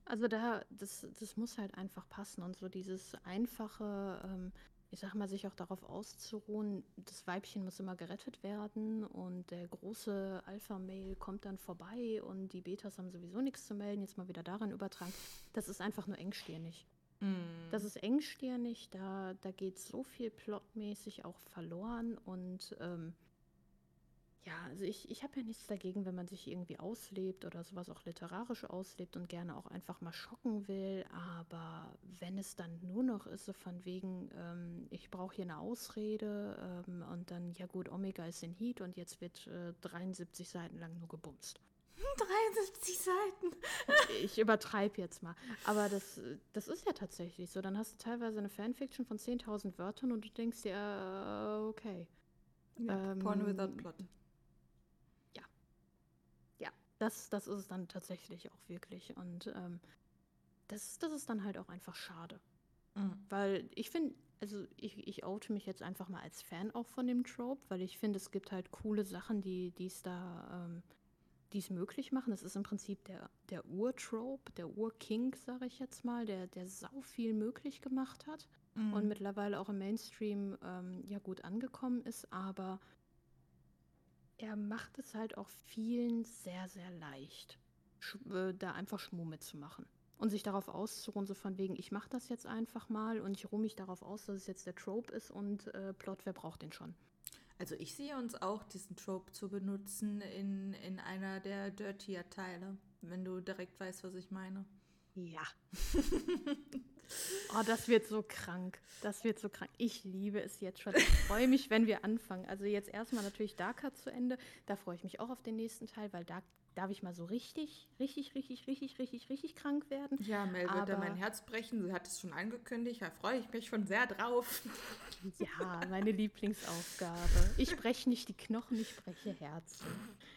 Also da, das, das muss halt einfach passen und so dieses einfache, ähm, ich sag mal, sich auch darauf auszuruhen, das Weibchen muss immer gerettet werden und der große Alpha-Mail kommt dann vorbei und die Betas haben sowieso nichts zu melden, jetzt mal wieder daran übertragen. Das ist einfach nur engstirnig. Mm. Das ist engstirnig, da, da geht so viel plotmäßig auch verloren und ähm, Ja, also ich, ich habe ja nichts dagegen, wenn man sich irgendwie auslebt oder sowas auch literarisch auslebt und gerne auch einfach mal schocken will. Aber wenn es dann nur noch ist, so von wegen, ähm, ich brauche hier eine Ausrede ähm, und dann, ja gut, Omega ist in Heat und jetzt wird äh, 73 Seiten lang nur gebumst. <laughs>
73 Seiten. <laughs>
Ich übertreibe jetzt mal. Aber das, das ist ja tatsächlich so. Dann hast du teilweise eine Fanfiction von 10.000 Wörtern und du denkst dir, äh, okay.
Ja,
Ähm,
Porn without plot.
Das, das ist es dann tatsächlich auch wirklich. Und ähm, das, das ist dann halt auch einfach schade.
Mhm.
Weil ich finde, also ich, ich oute mich jetzt einfach mal als Fan auch von dem Trope, weil ich finde, es gibt halt coole Sachen, die es da, ähm, die es möglich machen. Das ist im Prinzip der, der Ur-Trope, der Ur-King, sage ich jetzt mal, der, der sau viel möglich gemacht hat
Mhm.
und mittlerweile auch im Mainstream ähm, ja gut angekommen ist, aber er macht es halt auch vielen sehr, sehr leicht, äh, da einfach Schmuh mitzumachen. Und sich darauf auszuruhen, so von wegen, ich mache das jetzt einfach mal und ich ruhe mich darauf aus, dass es jetzt der Trope ist und äh, Plot, wer braucht den schon?
Also ich sehe uns auch, diesen Trope zu benutzen in, in einer der dirtier Teile, wenn du direkt weißt, was ich meine.
Ja. <laughs> oh, das wird so krank. Das wird so krank. Ich liebe es jetzt schon. Ich freue mich, wenn wir anfangen. Also jetzt erstmal natürlich Darker zu Ende. Da freue ich mich auch auf den nächsten Teil, weil da darf ich mal so richtig, richtig, richtig, richtig, richtig, richtig krank werden.
Ja, Mel wird da mein Herz brechen. Sie hat es schon angekündigt. Da freue ich mich schon sehr drauf. <laughs>
Ja, meine Lieblingsaufgabe. Ich breche nicht die Knochen, ich breche Herzen.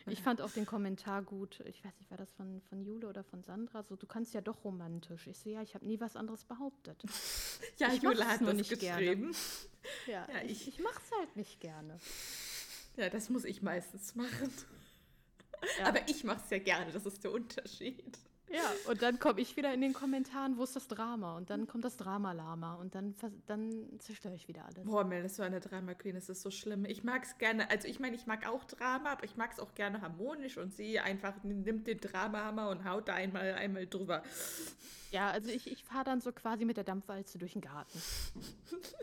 Ich fand auch den Kommentar gut. Ich weiß nicht, war das von, von Jule oder von Sandra? So, du kannst ja doch romantisch. Ich so, ja, ich habe nie was anderes behauptet. <laughs>
Ja,
Ich
Jule hat
nur
das
nicht gerne.
geschrieben.
Ja,
Ja,
ich,
ich-
ich mach's halt nicht gerne.
Ja, das muss ich meistens machen. Aber ich mache es ja gerne, das ist der Unterschied.
Ja, und dann komme ich wieder in den Kommentaren, wo ist das Drama? Und dann kommt das Drama-Lama und dann, dann zerstöre ich wieder alles.
Boah, Mel, das war eine Drama Queen, das ist so schlimm. Ich mag es gerne, also ich meine, ich mag auch Drama, aber ich mag es auch gerne harmonisch und sie einfach nimmt den Dramahammer und haut da einmal, einmal drüber.
Ja, also ich, ich fahre dann so quasi mit der Dampfwalze durch den Garten. <laughs>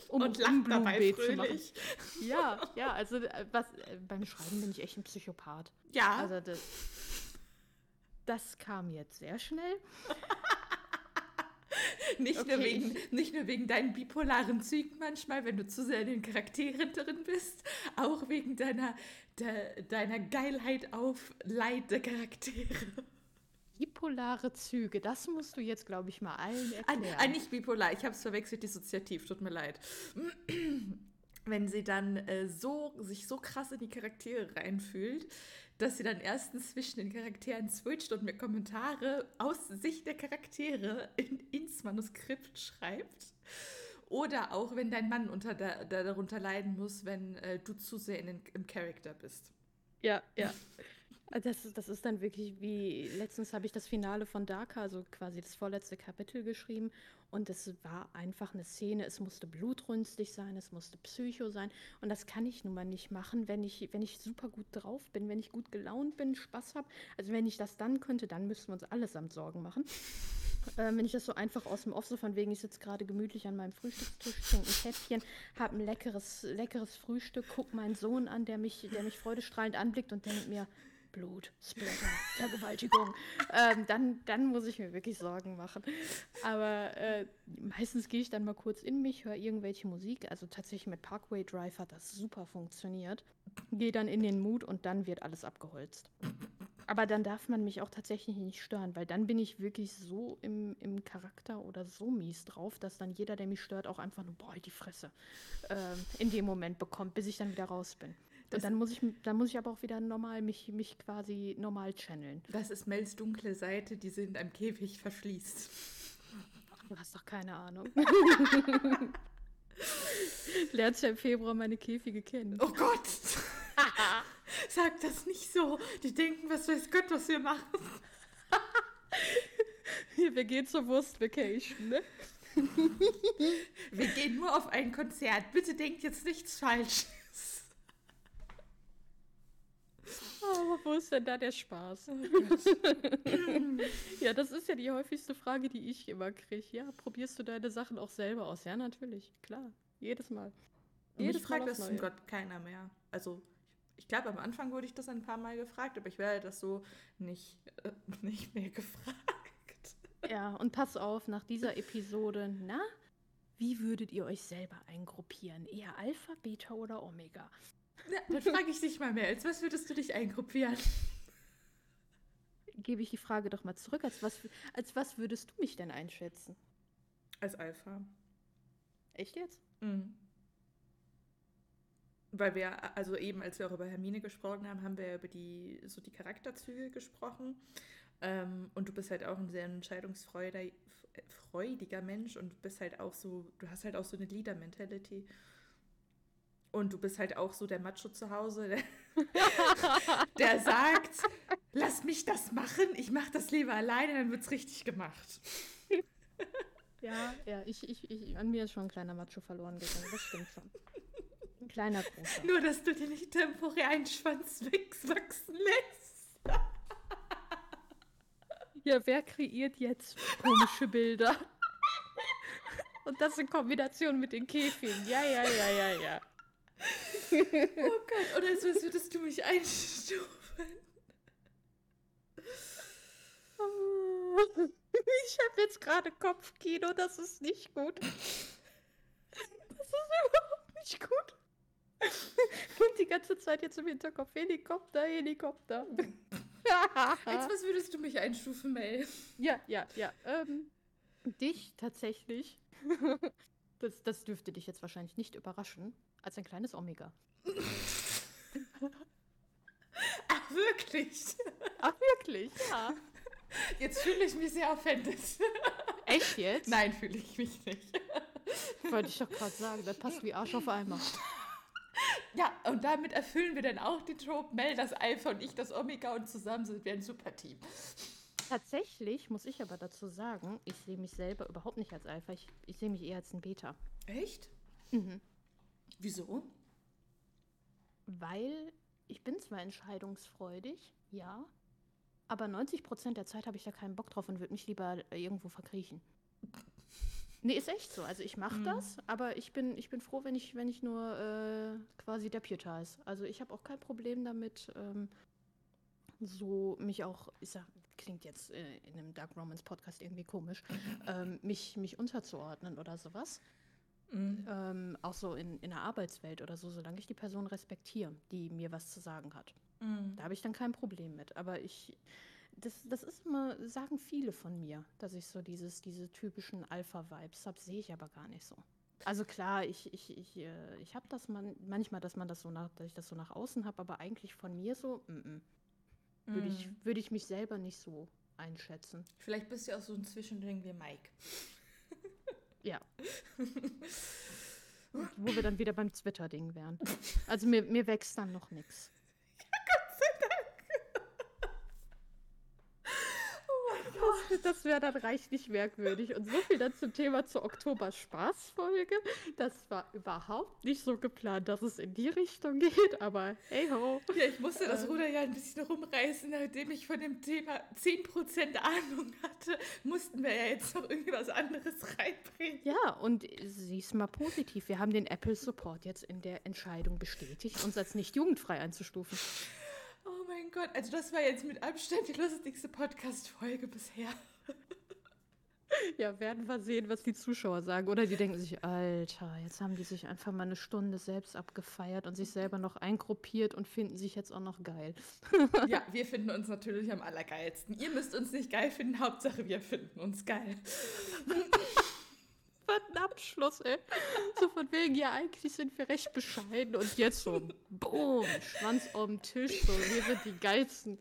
Um,
und lacht dabei
Blumenbeet zu machen.
fröhlich.
Ja, ja, also äh, was, äh, beim Schreiben bin ich echt ein Psychopath.
Ja,
Also das, das kam jetzt sehr schnell. <laughs>
nicht, nur
okay,
wegen, nicht nur wegen deinen bipolaren Zügen manchmal, wenn du zu sehr in den Charakteren drin bist, auch wegen deiner, de, deiner Geilheit auf Leid der Charaktere.
Bipolare Züge, das musst du jetzt, glaube ich, mal allen
Ein,
erklären.
ein nicht bipolar, ich habe es verwechselt, dissoziativ, tut mir leid. Wenn sie dann äh, so, sich so krass in die Charaktere reinfühlt, dass sie dann erstens zwischen den Charakteren switcht und mir Kommentare aus Sicht der Charaktere in, ins Manuskript schreibt. Oder auch, wenn dein Mann unter da, da, darunter leiden muss, wenn äh, du zu sehr in den, im Charakter bist.
Ja, ja. <laughs> Das, ist- das ist dann wirklich wie, letztens habe ich das Finale von Darker, also quasi das vorletzte Kapitel geschrieben und es war einfach eine Szene, es musste blutrünstig sein, es musste Psycho sein und das kann ich nun mal nicht machen, wenn ich, wenn ich super gut drauf bin, wenn ich gut gelaunt bin, Spaß habe. Also wenn ich das dann könnte, dann müssten wir uns allesamt Sorgen machen. <laughs> Ähm, wenn ich das so einfach aus dem Off, so von wegen, ich sitze gerade gemütlich an meinem Frühstückstisch, trinke ein Käffchen, habe ein leckeres, leckeres Frühstück, guck meinen Sohn an, der mich, der mich freudestrahlend anblickt und denkt mir, Blut, Splatter, <laughs> Vergewaltigung. ähm, dann, dann muss ich mir wirklich Sorgen machen. Aber äh, meistens gehe ich dann mal kurz in mich, höre irgendwelche Musik. Also tatsächlich mit Parkway Drive hat das super funktioniert. Gehe dann in den Mut und dann wird alles abgeholzt. Aber dann darf man mich auch tatsächlich nicht stören, weil dann bin ich wirklich so im, im Charakter oder so mies drauf, dass dann jeder, der mich stört, auch einfach nur, boah, halt die Fresse ähm, in dem Moment bekommt, bis ich dann wieder raus bin.
Das-
Und dann muss ich, dann muss ich aber auch wieder normal mich, mich quasi normal channeln.
Das ist Mels dunkle Seite, die sie in einem Käfig verschließt.
Du hast doch keine Ahnung. Lernst ja im Februar meine Käfige kennen.
Oh Gott! <laughs> Sag das nicht so. Die denken, was weiß Gott, was wir machen.
Hier, wir gehen zur Wurst-Vacation, ne?
Wir gehen nur auf ein Konzert. Bitte denkt jetzt nichts Falsches.
Aber <laughs> wo ist denn da der Spaß? <laughs> ja, das ist ja die häufigste Frage, die ich immer kriege. Ja, probierst du deine Sachen auch selber aus? Ja, natürlich, klar. Jedes Mal.
Mich
Jedes Mal
fragt das zum. Gott keiner mehr. Also, Ich glaube, am Anfang wurde ich das ein paar Mal gefragt, aber ich werde das so nicht, äh, nicht mehr <laughs> gefragt.
Ja, und pass auf, nach dieser Episode, na, wie würdet ihr euch selber eingruppieren? Eher Alpha, Beta oder Omega?
Ja, dann frage ich dich mal mehr. Als was würdest du dich eingruppieren?
Gebe ich die Frage doch mal zurück. Als was, als was würdest du mich denn einschätzen?
Als Alpha.
Echt jetzt?
Mhm. Weil wir, also eben, als wir auch über Hermine gesprochen haben, haben wir über die, so die Charakterzüge gesprochen. Ähm, und du bist halt auch ein sehr entscheidungsfreudiger Mensch und bist halt auch so, du hast halt auch so eine Leader-Mentality. Und du bist halt auch so der Macho zu Hause, der, <laughs> der sagt, lass mich das machen, ich mach das lieber alleine, dann wird's richtig gemacht.
Ja, ja, ich, ich, ich, an mir ist schon ein kleiner Macho verloren gegangen, das stimmt schon. Ein kleiner großer.
Nur, dass du dir nicht temporär einen Schwanz wachsen lässt.
Ja, wer kreiert jetzt komische Bilder? Und das in Kombination mit den Käfigen. Ja, ja, ja, ja, ja.
Oh Gott, oder so als würdest du mich einstufen.
Ich habe jetzt gerade Kopfkino, das ist nicht gut. Das ist überhaupt nicht gut. Und die ganze Zeit jetzt im Hinterkopf Helikopter, Helikopter. <laughs>
Als was würdest du mich einstufen, Mel?
Ja, ja, ja. Ähm, dich tatsächlich. Das, das dürfte dich jetzt wahrscheinlich nicht überraschen. Als ein kleines Omega.
Ach, wirklich?
Ach, wirklich? Ja.
Jetzt fühle ich mich sehr offended.
Echt jetzt?
Nein, fühle ich mich nicht.
Wollte ich doch gerade sagen, das passt wie Arsch auf Eimer.
Ja, und damit erfüllen wir dann auch die Trope, Mel das Alpha und ich das Omega und zusammen sind wir ein super Team.
Tatsächlich muss ich aber dazu sagen, ich sehe mich selber überhaupt nicht als Alpha. Ich, ich sehe mich eher als ein Beta.
Echt?
Mhm.
Wieso?
Weil ich bin zwar entscheidungsfreudig, ja, aber 90 Prozent der Zeit habe ich da keinen Bock drauf und würde mich lieber äh, irgendwo verkriechen. Nee, ist echt so. Also ich mache
Mhm.
das, aber ich bin, ich bin froh, wenn ich, wenn ich nur äh, quasi der Pewter ist. Also ich habe auch kein Problem damit, ähm, so mich auch, ich sag, klingt jetzt äh, in einem Dark Romance Podcast irgendwie komisch, <laughs> ähm, mich, mich unterzuordnen oder sowas.
Mhm.
Ähm, auch so in, in der Arbeitswelt oder so, solange ich die Person respektiere, die mir was zu sagen hat.
Mhm.
Da habe ich dann kein Problem mit. Aber ich, das, das ist immer, sagen viele von mir, dass ich so dieses, diese typischen Alpha-Vibes habe, sehe ich aber gar nicht so. Also klar, ich, ich, ich, äh, ich habe das man, manchmal, dass man das so nach, dass ich das so nach außen habe, aber eigentlich von mir so, mm -mm, würde ich,
Mhm.
würde ich mich selber nicht so einschätzen.
Vielleicht bist du ja auch so ein Zwischending wie Mike.
Ja. <laughs> Wo wir dann wieder beim Twitter-Ding wären. Also mir, mir wächst dann noch nichts. Das, wäre dann reichlich merkwürdig. Und so viel dann zum Thema zur Oktober-Spaß-Folge. Das war überhaupt nicht so geplant, dass es in die Richtung geht, aber hey ho.
Ja, ich musste das
Ähm.
Ruder ja ein bisschen rumreißen, nachdem ich von dem Thema 10% Ahnung hatte, mussten wir ja jetzt noch irgendwie was anderes reinbringen.
Ja, und sieh's mal positiv. Wir haben den Apple Support jetzt in der Entscheidung bestätigt, uns als nicht jugendfrei einzustufen.
Oh mein Gott, also das war jetzt mit Abstand die lustigste Podcast-Folge bisher. <laughs>
Ja, werden wir sehen, was die Zuschauer sagen. Oder die denken sich, Alter, jetzt haben die sich einfach mal eine Stunde selbst abgefeiert und sich selber noch eingruppiert und finden sich jetzt auch noch geil. <laughs>
Ja, wir finden uns natürlich am allergeilsten. Ihr müsst uns nicht geil finden, Hauptsache wir finden uns geil. <laughs>
Ein Abschluss, ey. So von wegen, ja, eigentlich sind wir recht bescheiden und jetzt so, boom, Schwanz auf dem Tisch, so, wir sind die geilsten.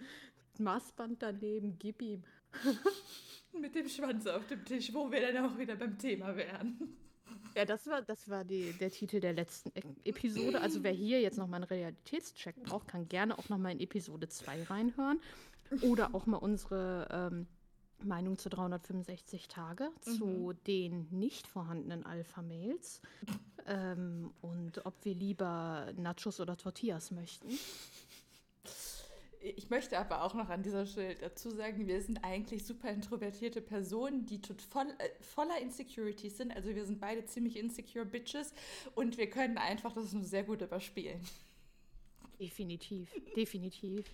Maßband daneben, gib ihm. <laughs>
Mit dem Schwanz auf dem Tisch, wo wir dann auch wieder beim Thema wären.
Ja, das war, das war die, der Titel der letzten E- Episode. Also wer hier jetzt nochmal einen Realitätscheck braucht, kann gerne auch nochmal in Episode 2 reinhören. Oder auch mal unsere ähm, Meinung zu 365 Tage, zu den nicht vorhandenen Alpha-Mails. Ähm, und ob wir lieber Nachos oder Tortillas möchten.
Ich möchte aber auch noch an dieser Stelle dazu sagen, wir sind eigentlich super introvertierte Personen, die voll, äh, voller Insecurities sind. Also wir sind beide ziemlich insecure Bitches und wir können einfach das nur sehr gut überspielen.
Definitiv, definitiv.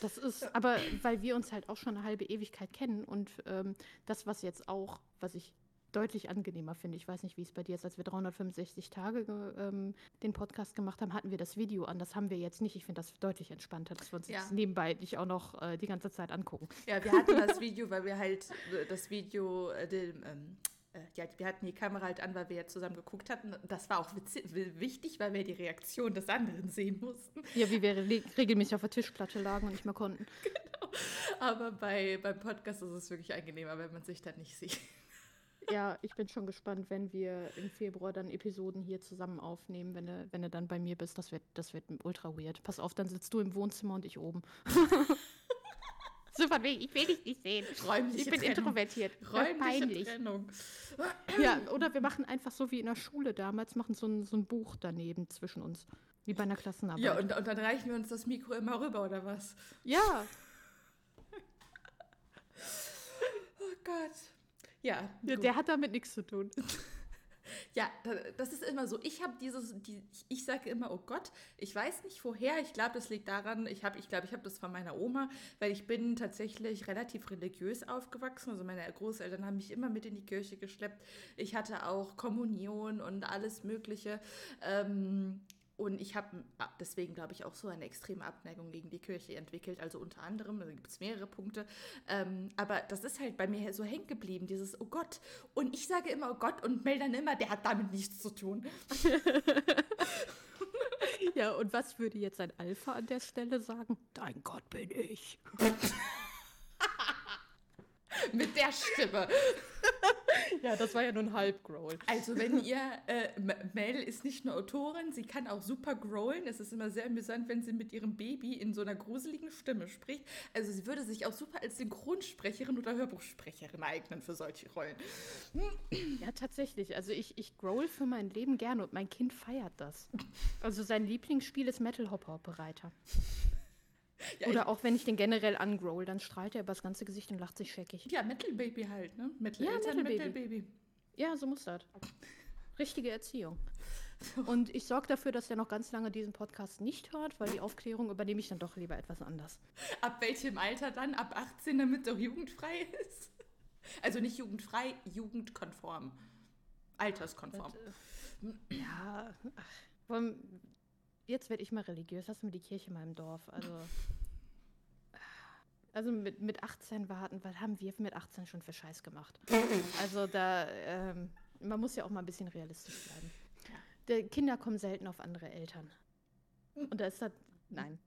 Das ist, aber weil wir uns halt auch schon eine halbe Ewigkeit kennen und ähm, das, was jetzt auch, was ich deutlich angenehmer finde, ich weiß nicht, wie es bei dir ist, als wir 365 Tage ähm, den Podcast gemacht haben, hatten wir das Video an. Das haben wir jetzt nicht. Ich finde das deutlich entspannter, dass wir uns
Ja.
jetzt nebenbei nicht auch noch äh, die ganze Zeit angucken.
Ja, wir hatten das Video, weil wir halt äh, das Video, äh, dem, ähm, äh, ja, wir hatten die Kamera halt an, weil wir ja zusammen geguckt hatten. Das war auch witzig, wichtig, weil wir die Reaktion des anderen sehen mussten.
Ja, wie wir re regelmäßig auf der Tischplatte lagen und nicht mehr konnten. <laughs>
Aber bei, beim Podcast ist es wirklich angenehmer, wenn man sich dann nicht sieht. <laughs>
Ja, ich bin schon gespannt, wenn wir im Februar dann Episoden hier zusammen aufnehmen, wenn du, wenn du dann bei mir bist. Das wird, das wird ultra weird. Pass auf, dann sitzt du im Wohnzimmer und ich oben. <laughs> so von wegen, ich will dich nicht sehen.
Räumliche
Ich bin
Trennung.
introvertiert.
Räumliche. Trennung.
Ja, <clears throat> oder wir machen einfach so wie in der Schule damals, machen so ein, so ein Buch daneben zwischen uns. Wie bei einer Klassenarbeit.
Ja, und, und dann reichen wir uns das Mikro immer rüber, oder was?
ja, <laughs>
Oh Gott. Ja,
ja der hat damit nichts zu tun. <laughs>
Ja, da- das ist immer so. Ich habe dieses, die, ich sage immer, oh Gott, ich weiß nicht woher. Ich glaube, das liegt daran, ich habe, ich glaube, ich habe das von meiner Oma, weil ich bin tatsächlich relativ religiös aufgewachsen. Also meine Großeltern haben mich immer mit in die Kirche geschleppt. Ich hatte auch Kommunion und alles Mögliche. Ähm, und ich habe deswegen, glaube ich, auch so eine extreme Abneigung gegen die Kirche entwickelt. Also unter anderem, da gibt es mehrere Punkte. Ähm, aber das ist halt bei mir so hängen geblieben, dieses Oh Gott. Und ich sage immer Oh Gott und melde dann immer, der hat damit nichts zu tun. <laughs>
Ja, und was würde jetzt ein Alpha an der Stelle sagen? Dein Gott bin ich. <laughs> <laughs>
Mit der Stimme. <laughs>
Ja, das war ja nur ein Halbgrowl.
Also wenn ihr, äh, Mel ist nicht nur Autorin, sie kann auch super growlen. Es ist immer sehr amüsant, wenn sie mit ihrem Baby in so einer gruseligen Stimme spricht. Also sie würde sich auch super als Synchronsprecherin oder Hörbuchsprecherin eignen für solche Rollen.
Ja, tatsächlich. Also ich, ich growl für mein Leben gerne und mein Kind feiert das. Also sein Lieblingsspiel ist Metal Hopper Operator.
Ja,
Oder auch wenn ich den generell angrowl, dann strahlt er übers ganze Gesicht und lacht sich scheckig.
Ja, Metal Baby halt, ne? Metal
Ja,
Eltern,
Metal
Metal
Baby.
Baby.
Ja, so muss das. Richtige Erziehung. <laughs> Und ich sorge dafür, dass er noch ganz lange diesen Podcast nicht hört, weil die Aufklärung übernehme ich dann doch lieber etwas anders.
Ab welchem Alter dann? Ab 18, damit er jugendfrei ist? Also nicht jugendfrei, jugendkonform. Alterskonform.
Ja, ach, wollen- jetzt werde ich mal religiös. Hast du mir die Kirche in meinem Dorf? Also, <laughs> also mit, mit 18 warten, was haben wir mit 18 schon für Scheiß gemacht? Also da, ähm, man muss ja auch mal ein bisschen realistisch bleiben. Die Kinder kommen selten auf andere Eltern. Und da ist das, nein.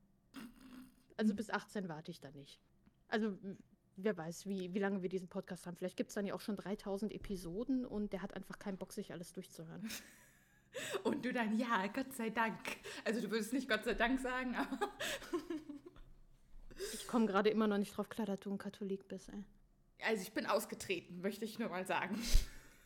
Also bis 18 warte ich da nicht. Also wer weiß, wie, wie lange wir diesen Podcast haben. Vielleicht gibt es dann ja auch schon 3000 Episoden und der hat einfach keinen Bock, sich alles durchzuhören. <laughs>
Und du dann, ja, Gott sei Dank. Also du würdest nicht Gott sei Dank sagen, aber <laughs>
Ich komme gerade immer noch nicht drauf klar, dass du ein Katholik bist, ey.
Also ich bin ausgetreten, möchte ich nur mal sagen.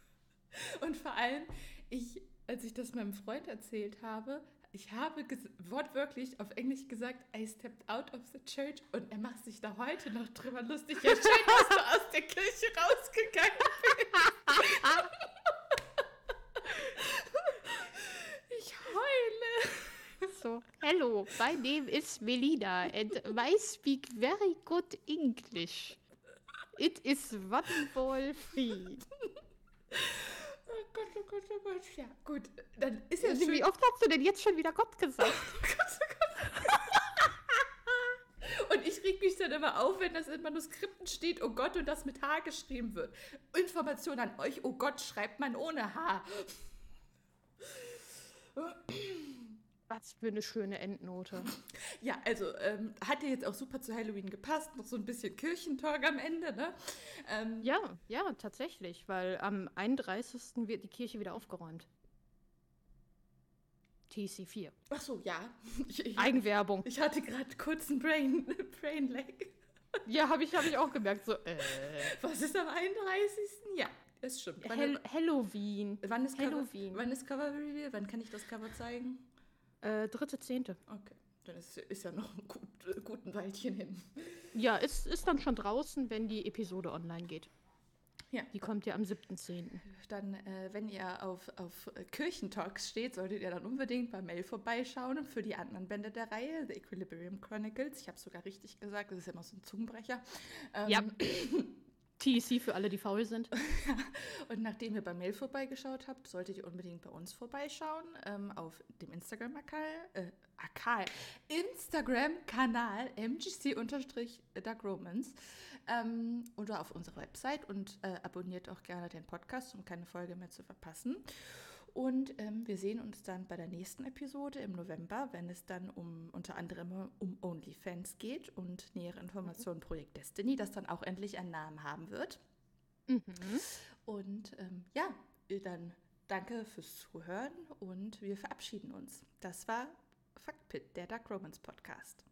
<laughs> Und vor allem, ich, als ich das meinem Freund erzählt habe, ich habe wortwörtlich auf Englisch gesagt, I stepped out of the church und er macht sich da heute noch drüber lustig. Ja, schön, dass du aus der Kirche rausgegangen bist. <laughs> Ich heule.
So, hello, my name is Melina and I speak very good English. It is wonderful free.
Oh Gott, oh Gott, oh Gott. Ja, gut. Dann ist ja
Wie
schön.
oft hast du denn jetzt schon wieder Gott gesagt? <laughs>
Und ich reg mich dann immer auf, wenn das in Manuskripten steht, oh Gott, und das mit H geschrieben wird. Information an euch, oh Gott, schreibt man ohne H.
Was für eine schöne Endnote. <laughs>
Ja, also ähm, hat ja jetzt auch super zu Halloween gepasst, noch so ein bisschen Kirchentalk am Ende, ne? Ähm,
Ja, ja, tatsächlich, weil am 31. wird die Kirche wieder aufgeräumt. TC4.
Ach so, ja. <laughs> Ich, ich,
Eigenwerbung.
ich hatte gerade kurz einen Brain, <laughs> Brain Lag.
Ja, habe ich, hab ich auch gemerkt. So, äh.
Was ist am 31.? Ja, das stimmt. Wann,
Hel Halloween.
wann, ist Cover,
Halloween.
wann ist Cover Reveal? Wann kann ich das Cover zeigen?
Äh, dritte, zehnte.
Okay, dann ist, ist ja noch ein gut, äh, guten Weilchen hin.
Ja, ist, ist dann schon draußen, wenn die Episode online geht. Ja. Die kommt ja am 7.10.
Dann, äh, wenn ihr auf, auf Kirchentalks steht, solltet ihr dann unbedingt bei Mail vorbeischauen für die anderen Bände der Reihe, The Equilibrium Chronicles. Ich habe es sogar richtig gesagt, das ist ja immer so ein Zungenbrecher.
Ähm, ja. <coughs> TEC für alle, die faul sind. <laughs>
und nachdem ihr bei Mail vorbeigeschaut habt, solltet ihr unbedingt bei uns vorbeischauen ähm, auf dem Instagram-Akal, äh, Akal, Instagram-Kanal mgc-darkromans ähm, oder auf unserer Website und äh, abonniert auch gerne den Podcast, um keine Folge mehr zu verpassen. Und ähm, wir sehen uns dann bei der nächsten Episode im November, wenn es dann um unter anderem um OnlyFans geht und nähere Informationen mhm. Projekt Destiny, das dann auch endlich einen Namen haben wird. Mhm. Und ähm, ja, dann danke fürs Zuhören und wir verabschieden uns. Das war Fuckpit, der Dark Romance Podcast.